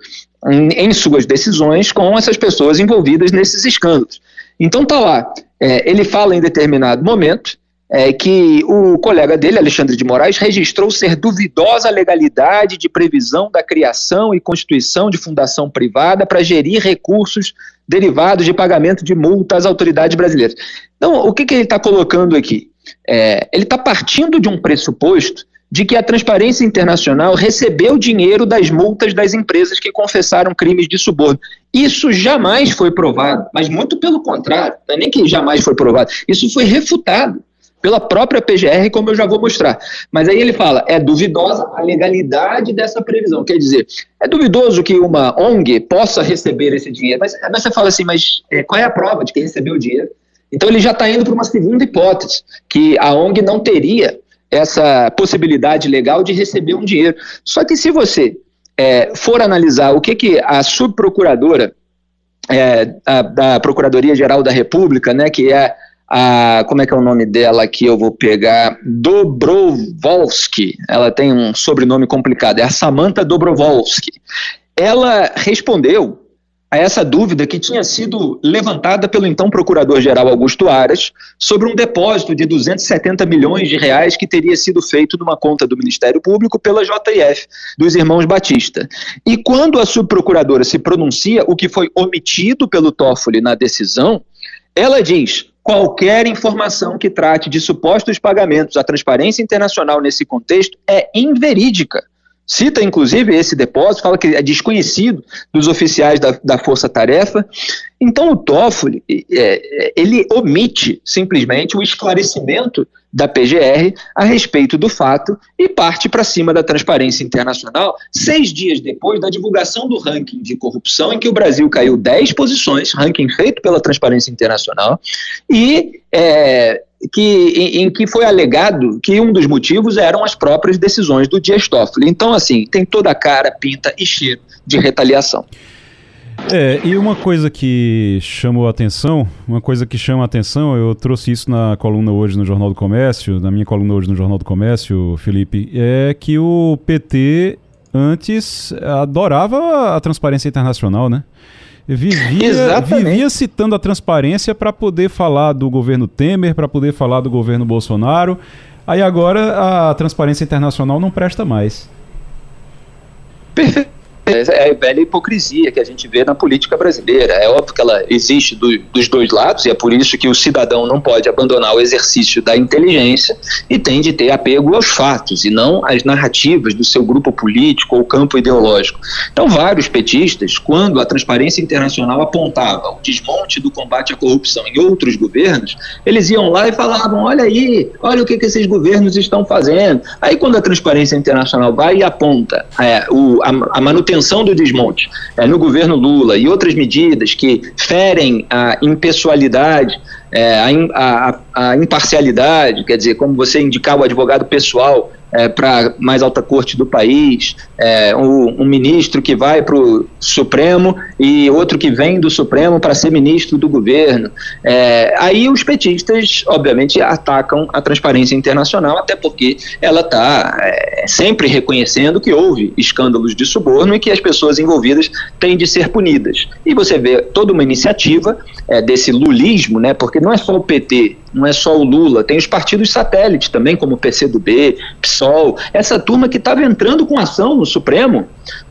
em, em, suas decisões com essas pessoas envolvidas nesses escândalos. Então tá lá, é, ele fala em determinado momento é, que o colega dele, Alexandre de Moraes, registrou ser duvidosa a legalidade de previsão da criação e constituição de fundação privada para gerir recursos derivados de pagamento de multa às autoridades brasileiras. Então, o que, que ele está colocando aqui? É, ele está partindo de um pressuposto de que a Transparência Internacional recebeu dinheiro das multas das empresas que confessaram crimes de suborno. Isso jamais foi provado, mas muito pelo contrário, não é nem que jamais foi provado, isso foi refutado pela própria PGR, como eu já vou mostrar. Mas aí ele fala, é duvidosa a legalidade dessa previsão. Quer dizer, é duvidoso que uma ONG possa receber esse dinheiro. Mas, mas você fala assim, mas é, qual é a prova de que recebeu o dinheiro? Então ele já está indo para uma segunda hipótese, que a ONG não teria essa possibilidade legal de receber um dinheiro. Só que se você é, for analisar o que, que a subprocuradora é, a, da Procuradoria-Geral da República, né, que é a, como é que é o nome dela aqui, eu vou pegar, Dobrovolsky, ela tem um sobrenome complicado, é a Samantha Dobrovolsky. Ela respondeu a essa dúvida que tinha sido levantada pelo então Procurador-Geral Augusto Aras sobre um depósito de 270 milhões de reais que teria sido feito numa conta do Ministério Público pela JF, dos irmãos Batista. E quando a subprocuradora se pronuncia o que foi omitido pelo Toffoli na decisão, ela diz: qualquer informação que trate de supostos pagamentos à transparência internacional nesse contexto é inverídica Cita, inclusive, esse depósito, fala que é desconhecido dos oficiais da, da Força Tarefa. Então, o Toffoli, é, ele omite simplesmente o esclarecimento da PGR a respeito do fato e parte para cima da transparência internacional, seis dias depois da divulgação do ranking de corrupção, em que o Brasil caiu 10 posições, ranking feito pela Transparência Internacional, e é, que, em, em, que foi alegado que um dos motivos eram as próprias decisões do Dias Toffoli. Então, assim, tem toda a cara, pinta e cheiro de retaliação. É, e uma coisa que chamou a atenção, uma coisa que chama a atenção, eu trouxe isso na coluna hoje no Jornal do Comércio, na minha coluna hoje no Jornal do Comércio, Felipe, é que o PT antes adorava a transparência internacional, né? Vivia, vivia citando a transparência para poder falar do governo Temer, para poder falar do governo Bolsonaro. Aí agora a transparência internacional não presta mais. Perfeito. É, é a velha hipocrisia que a gente vê na política brasileira. É óbvio que ela existe do, dos dois lados, e é por isso que o cidadão não pode abandonar o exercício da inteligência e tem de ter apego aos fatos e não às narrativas do seu grupo político ou campo ideológico. Então, vários petistas, quando a transparência internacional apontava o desmonte do combate à corrupção em outros governos, eles iam lá e falavam: olha aí, olha o que, que esses governos estão fazendo. Aí, quando a transparência internacional vai e aponta é, o, a, a manutenção manutenção do desmonte é, no governo Lula e outras medidas que ferem a impessoalidade, é, a, a, a imparcialidade, quer dizer, como você indicar o advogado pessoal é, para mais alta corte do país, é, um, um, ministro que vai para o Supremo e outro que vem do Supremo para ser ministro do governo. É, aí os petistas, obviamente, atacam a transparência internacional, até porque ela está é, sempre reconhecendo que houve escândalos de suborno e que as pessoas envolvidas têm de ser punidas. E você vê toda uma iniciativa é, desse lulismo, né, porque não é só o PT não é só o Lula, tem os partidos satélites também, como o PCdoB, PSOL, essa turma que estava entrando com ação no Supremo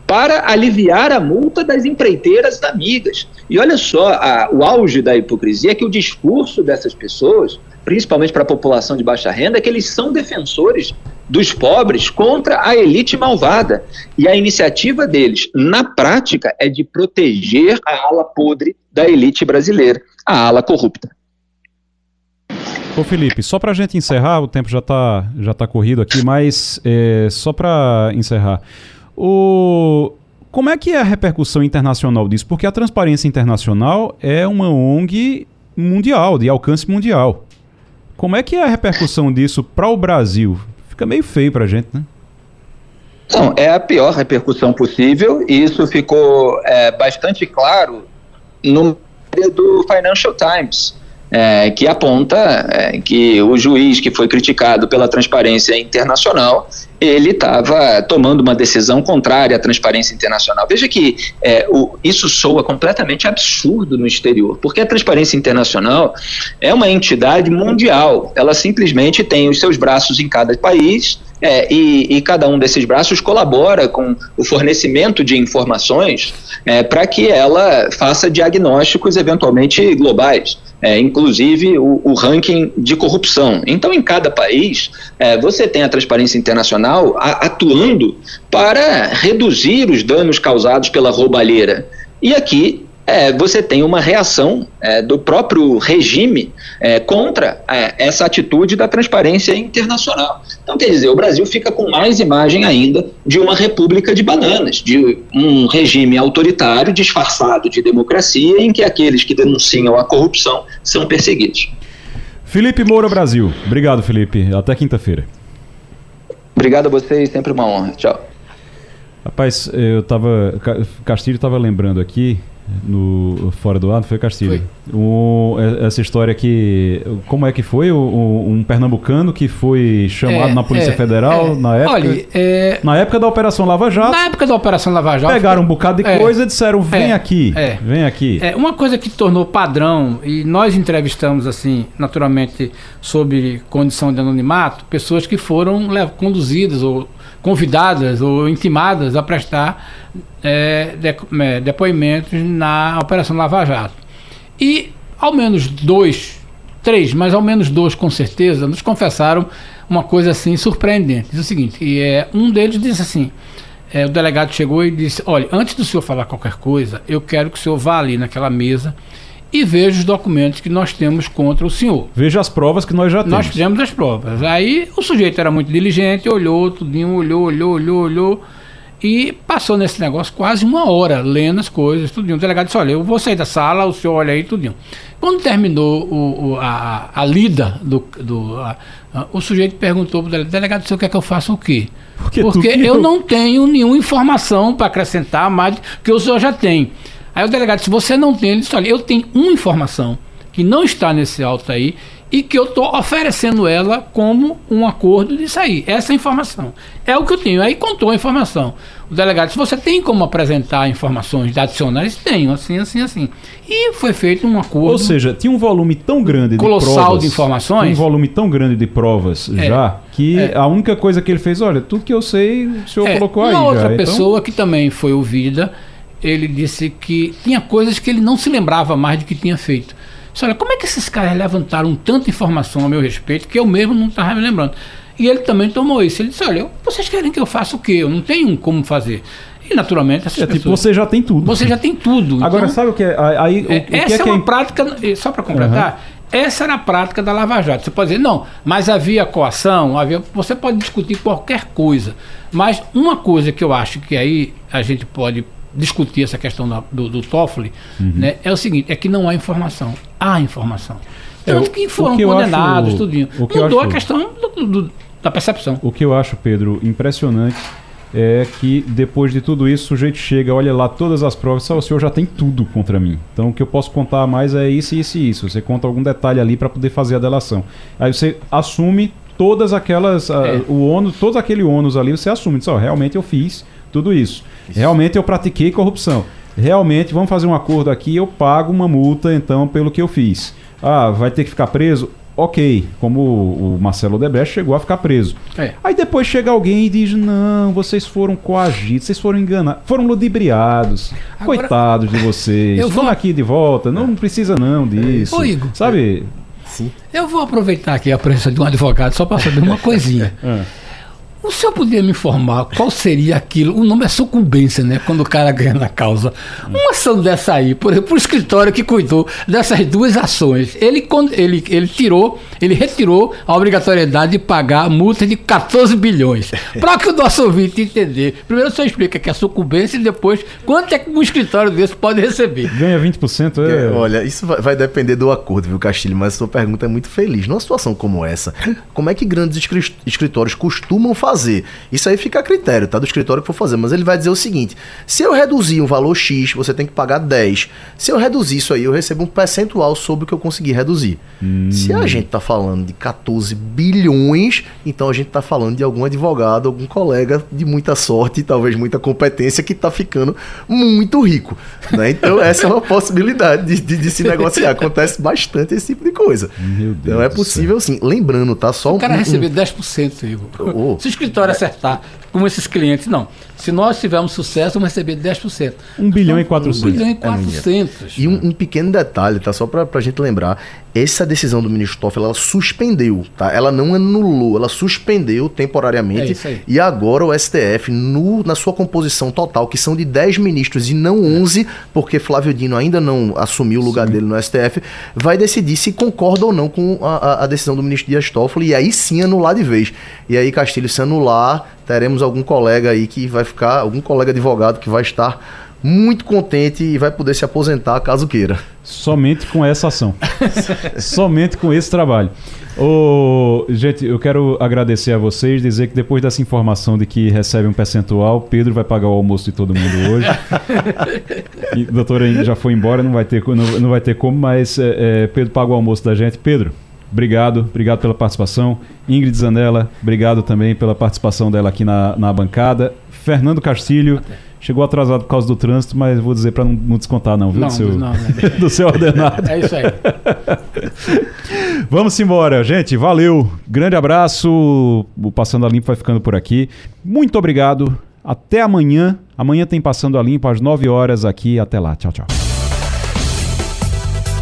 para aliviar a multa das empreiteiras amigas. E olha só, a, o auge da hipocrisia é que o discurso dessas pessoas, principalmente para a população de baixa renda, é que eles são defensores dos pobres contra a elite malvada. E a iniciativa deles, na prática, é de proteger a ala podre da elite brasileira, a ala corrupta. Ô Felipe, só para a gente encerrar, o tempo já está já tá corrido aqui, mas é, só para encerrar, o, como é que é a repercussão internacional disso? Porque a Transparência Internacional é uma ONG mundial, de alcance mundial. Como é que é a repercussão disso para o Brasil? Fica meio feio para a gente, né? Não, é a pior repercussão possível e isso ficou é, bastante claro no do Financial Times é, que aponta é, que o juiz que foi criticado pela transparência internacional ele estava tomando uma decisão contrária à transparência internacional. Veja que é, o, isso soa completamente absurdo no exterior, porque a transparência internacional é uma entidade mundial. Ela simplesmente tem os seus braços em cada país é, e, e, cada um desses braços colabora com o fornecimento de informações é, para que ela faça diagnósticos eventualmente globais é, inclusive o, o, ranking de corrupção. Então, em cada país, é, você tem a transparência internacional a, atuando para reduzir os danos causados pela roubalheira. E aqui é, você tem uma reação é, do próprio regime é, contra é, essa atitude da transparência internacional. Então, quer dizer, o Brasil fica com mais imagem ainda de uma república de bananas, de um regime autoritário disfarçado de democracia, em que aqueles que denunciam a corrupção são perseguidos. Felipe Moura Brasil. Obrigado, Felipe. Até quinta-feira. Obrigado a vocês, sempre uma honra. Tchau. Rapaz, eu tava. Castilho estava lembrando aqui no Fora do Ar, foi Castilho? Foi. O, é, essa história que. Como é que foi? O, um pernambucano que foi chamado é, na Polícia é, Federal é, na época. Olha, é, na época da Operação Lava Jato. Na época da Operação Lava Jato. Pegaram um bocado de é. coisa e disseram: vem aqui. Vem aqui. É, uma coisa que tornou padrão, e nós entrevistamos, assim, naturalmente, sob condição de anonimato, pessoas que foram conduzidas ou convidadas ou intimadas a prestar é, de, é, depoimentos na Operação Lava Jato. E ao menos dois, três, mas ao menos dois com certeza, nos confessaram uma coisa assim surpreendente. Diz o seguinte, e é, um deles disse assim, é, o delegado chegou e disse, olha, antes do senhor falar qualquer coisa, eu quero que o senhor vá ali naquela mesa e veja os documentos que nós temos contra o senhor. Veja as provas que nós já temos. Nós temos as provas. Aí o sujeito era muito diligente, olhou tudinho, olhou, olhou, olhou, olhou e passou nesse negócio quase uma hora lendo as coisas, tudinho. O delegado disse, olha, eu vou sair da sala, o senhor olha aí, tudinho. Quando terminou o, o, a, a, lida do... do a, a, o sujeito perguntou para o delegado, delegado, o senhor quer que eu faça o quê? Porque, Porque eu não tenho nenhuma informação para acrescentar mais do que o senhor já tem. Aí o delegado disse: Você não tem? Ele disse: Olha, eu tenho uma informação que não está nesse auto aí e que eu estou oferecendo ela como um acordo de sair. Essa informação. É o que eu tenho. Aí contou a informação. O delegado disse: Você tem como apresentar informações adicionais? Tenho, assim, assim, assim. E foi feito um acordo. Ou seja, tinha um volume tão grande colossal de provas. de informações. Um volume tão grande de provas é, já, que é. a única coisa que ele fez: Olha, tudo que eu sei, o senhor é, colocou aí. Uma outra já, então pessoa então... que também foi ouvida ele disse que tinha coisas que ele não se lembrava mais de que tinha feito. Disse, olha, como é que esses caras levantaram tanta informação a meu respeito que eu mesmo não estava me lembrando? E ele também tomou isso. Ele disse, olha, vocês querem que eu faça o quê? Eu não tenho como fazer. E naturalmente essas é, tipo, você já tem tudo. Você já tem tudo. (laughs) Agora, então, sabe o que é? Aí, o, é, o essa que é, é uma prática, só para completar, uhum. essa era a prática da Lava Jato. Você pode dizer, não, mas havia coação, havia. Você pode discutir qualquer coisa. Mas uma coisa que eu acho que aí a gente pode discutir essa questão da, do, do Toffoli, uhum. né, é o seguinte, é que não há informação. Há informação. Tanto é, que foram que condenados, acho, tudinho. Mudou acho, a questão do, do, da percepção. O que eu acho, Pedro, impressionante é que depois de tudo isso o sujeito chega, olha lá todas as provas, só o senhor já tem tudo contra mim. Então o que eu posso contar mais é isso, isso e isso. Você conta algum detalhe ali para poder fazer a delação. Aí você assume todas aquelas, é. o ônus, todo aquele ônus ali, você assume, diz, oh, realmente eu fiz tudo isso. isso. Realmente eu pratiquei corrupção. Realmente, vamos fazer um acordo aqui, eu pago uma multa, então, pelo que eu fiz. Ah, vai ter que ficar preso? Ok, como o Marcelo Odebrecht chegou a ficar preso. É. Aí depois chega alguém e diz: Não, vocês foram coagidos, vocês foram enganados, foram ludibriados. Agora, Coitados de vocês. (laughs) Eu vou... aqui de volta, não precisa não disso. Ô, Igor, Sabe? Sim. Eu vou aproveitar aqui a presença de um advogado só para saber uma coisinha. é. (laughs) O senhor poderia me informar qual seria aquilo? O nome é sucumbência, né? Quando o cara ganha na causa. Uma ação dessa aí, por exemplo, o escritório que cuidou dessas duas ações, ele, ele, ele tirou, ele retirou a obrigatoriedade de pagar a multa de 14 bilhões. Para que o nosso ouvinte entender. Primeiro o senhor explica que é sucumbência e depois quanto é que um escritório desse pode receber. Ganha 20%? É... é... Olha, isso vai, vai depender do acordo, viu, Castilho? Mas a sua pergunta é muito feliz. Numa situação como essa, como é que grandes escritórios costumam fazer? Fazer. Isso aí fica a critério, tá? Do escritório que for fazer. Mas ele vai dizer o seguinte: se eu reduzir um valor X, você tem que pagar 10. Se eu reduzir isso aí, eu recebo um percentual sobre o que eu consegui reduzir. Hum. Se a gente tá falando de 14 bilhões, então a gente tá falando de algum advogado, algum colega de muita sorte e talvez muita competência que tá ficando muito rico. Né? Então, essa é uma possibilidade de, de, de, se negociar. Acontece bastante esse tipo de coisa. Deus então é possível sim. Lembrando, tá? Só o cara um, receber 10%, Igor. Oh. Se escritório acertar como esses clientes. Não. Se nós tivermos sucesso, vamos receber 10%. 1 bilhão e 400. 1 bilhão e 400. É e um, um, pequeno detalhe, tá? Só para a gente lembrar. Essa decisão do ministro Toffoli, ela suspendeu, tá? Ela não anulou, ela suspendeu temporariamente. É e agora o STF, no, na sua composição total, que são de 10 ministros e não 11, porque Flávio Dino ainda não assumiu o lugar sim. dele no STF, vai decidir se concorda ou não com a, a decisão do ministro Dias Toffoli e aí sim anular de vez. E aí, Castilho, se anular, teremos algum colega aí que vai ficar, algum colega advogado que vai estar muito contente e vai poder se aposentar caso queira. Somente com essa ação. (laughs) Somente com esse trabalho. Ô, gente, eu quero agradecer a vocês, dizer que depois dessa informação de que recebe um percentual, Pedro vai pagar o almoço de todo mundo hoje. (laughs) e, doutora já foi embora, não vai ter, não, não vai ter como, mas é, é, Pedro paga o almoço da gente. Pedro, obrigado, obrigado pela participação. Ingrid Zanella, obrigado também pela participação dela aqui na, na bancada. Fernando Castilho. Chegou atrasado por causa do trânsito, mas vou dizer para não, não, descontar, não, viu? Não, do, seu, não, (laughs) do seu ordenado. É isso aí. (laughs) Vamos embora, gente. Valeu. Grande abraço. O Passando a Limpo vai ficando por aqui. Muito obrigado. Até amanhã. Amanhã tem Passando a Limpo às 9 horas aqui. Até lá. Tchau, tchau.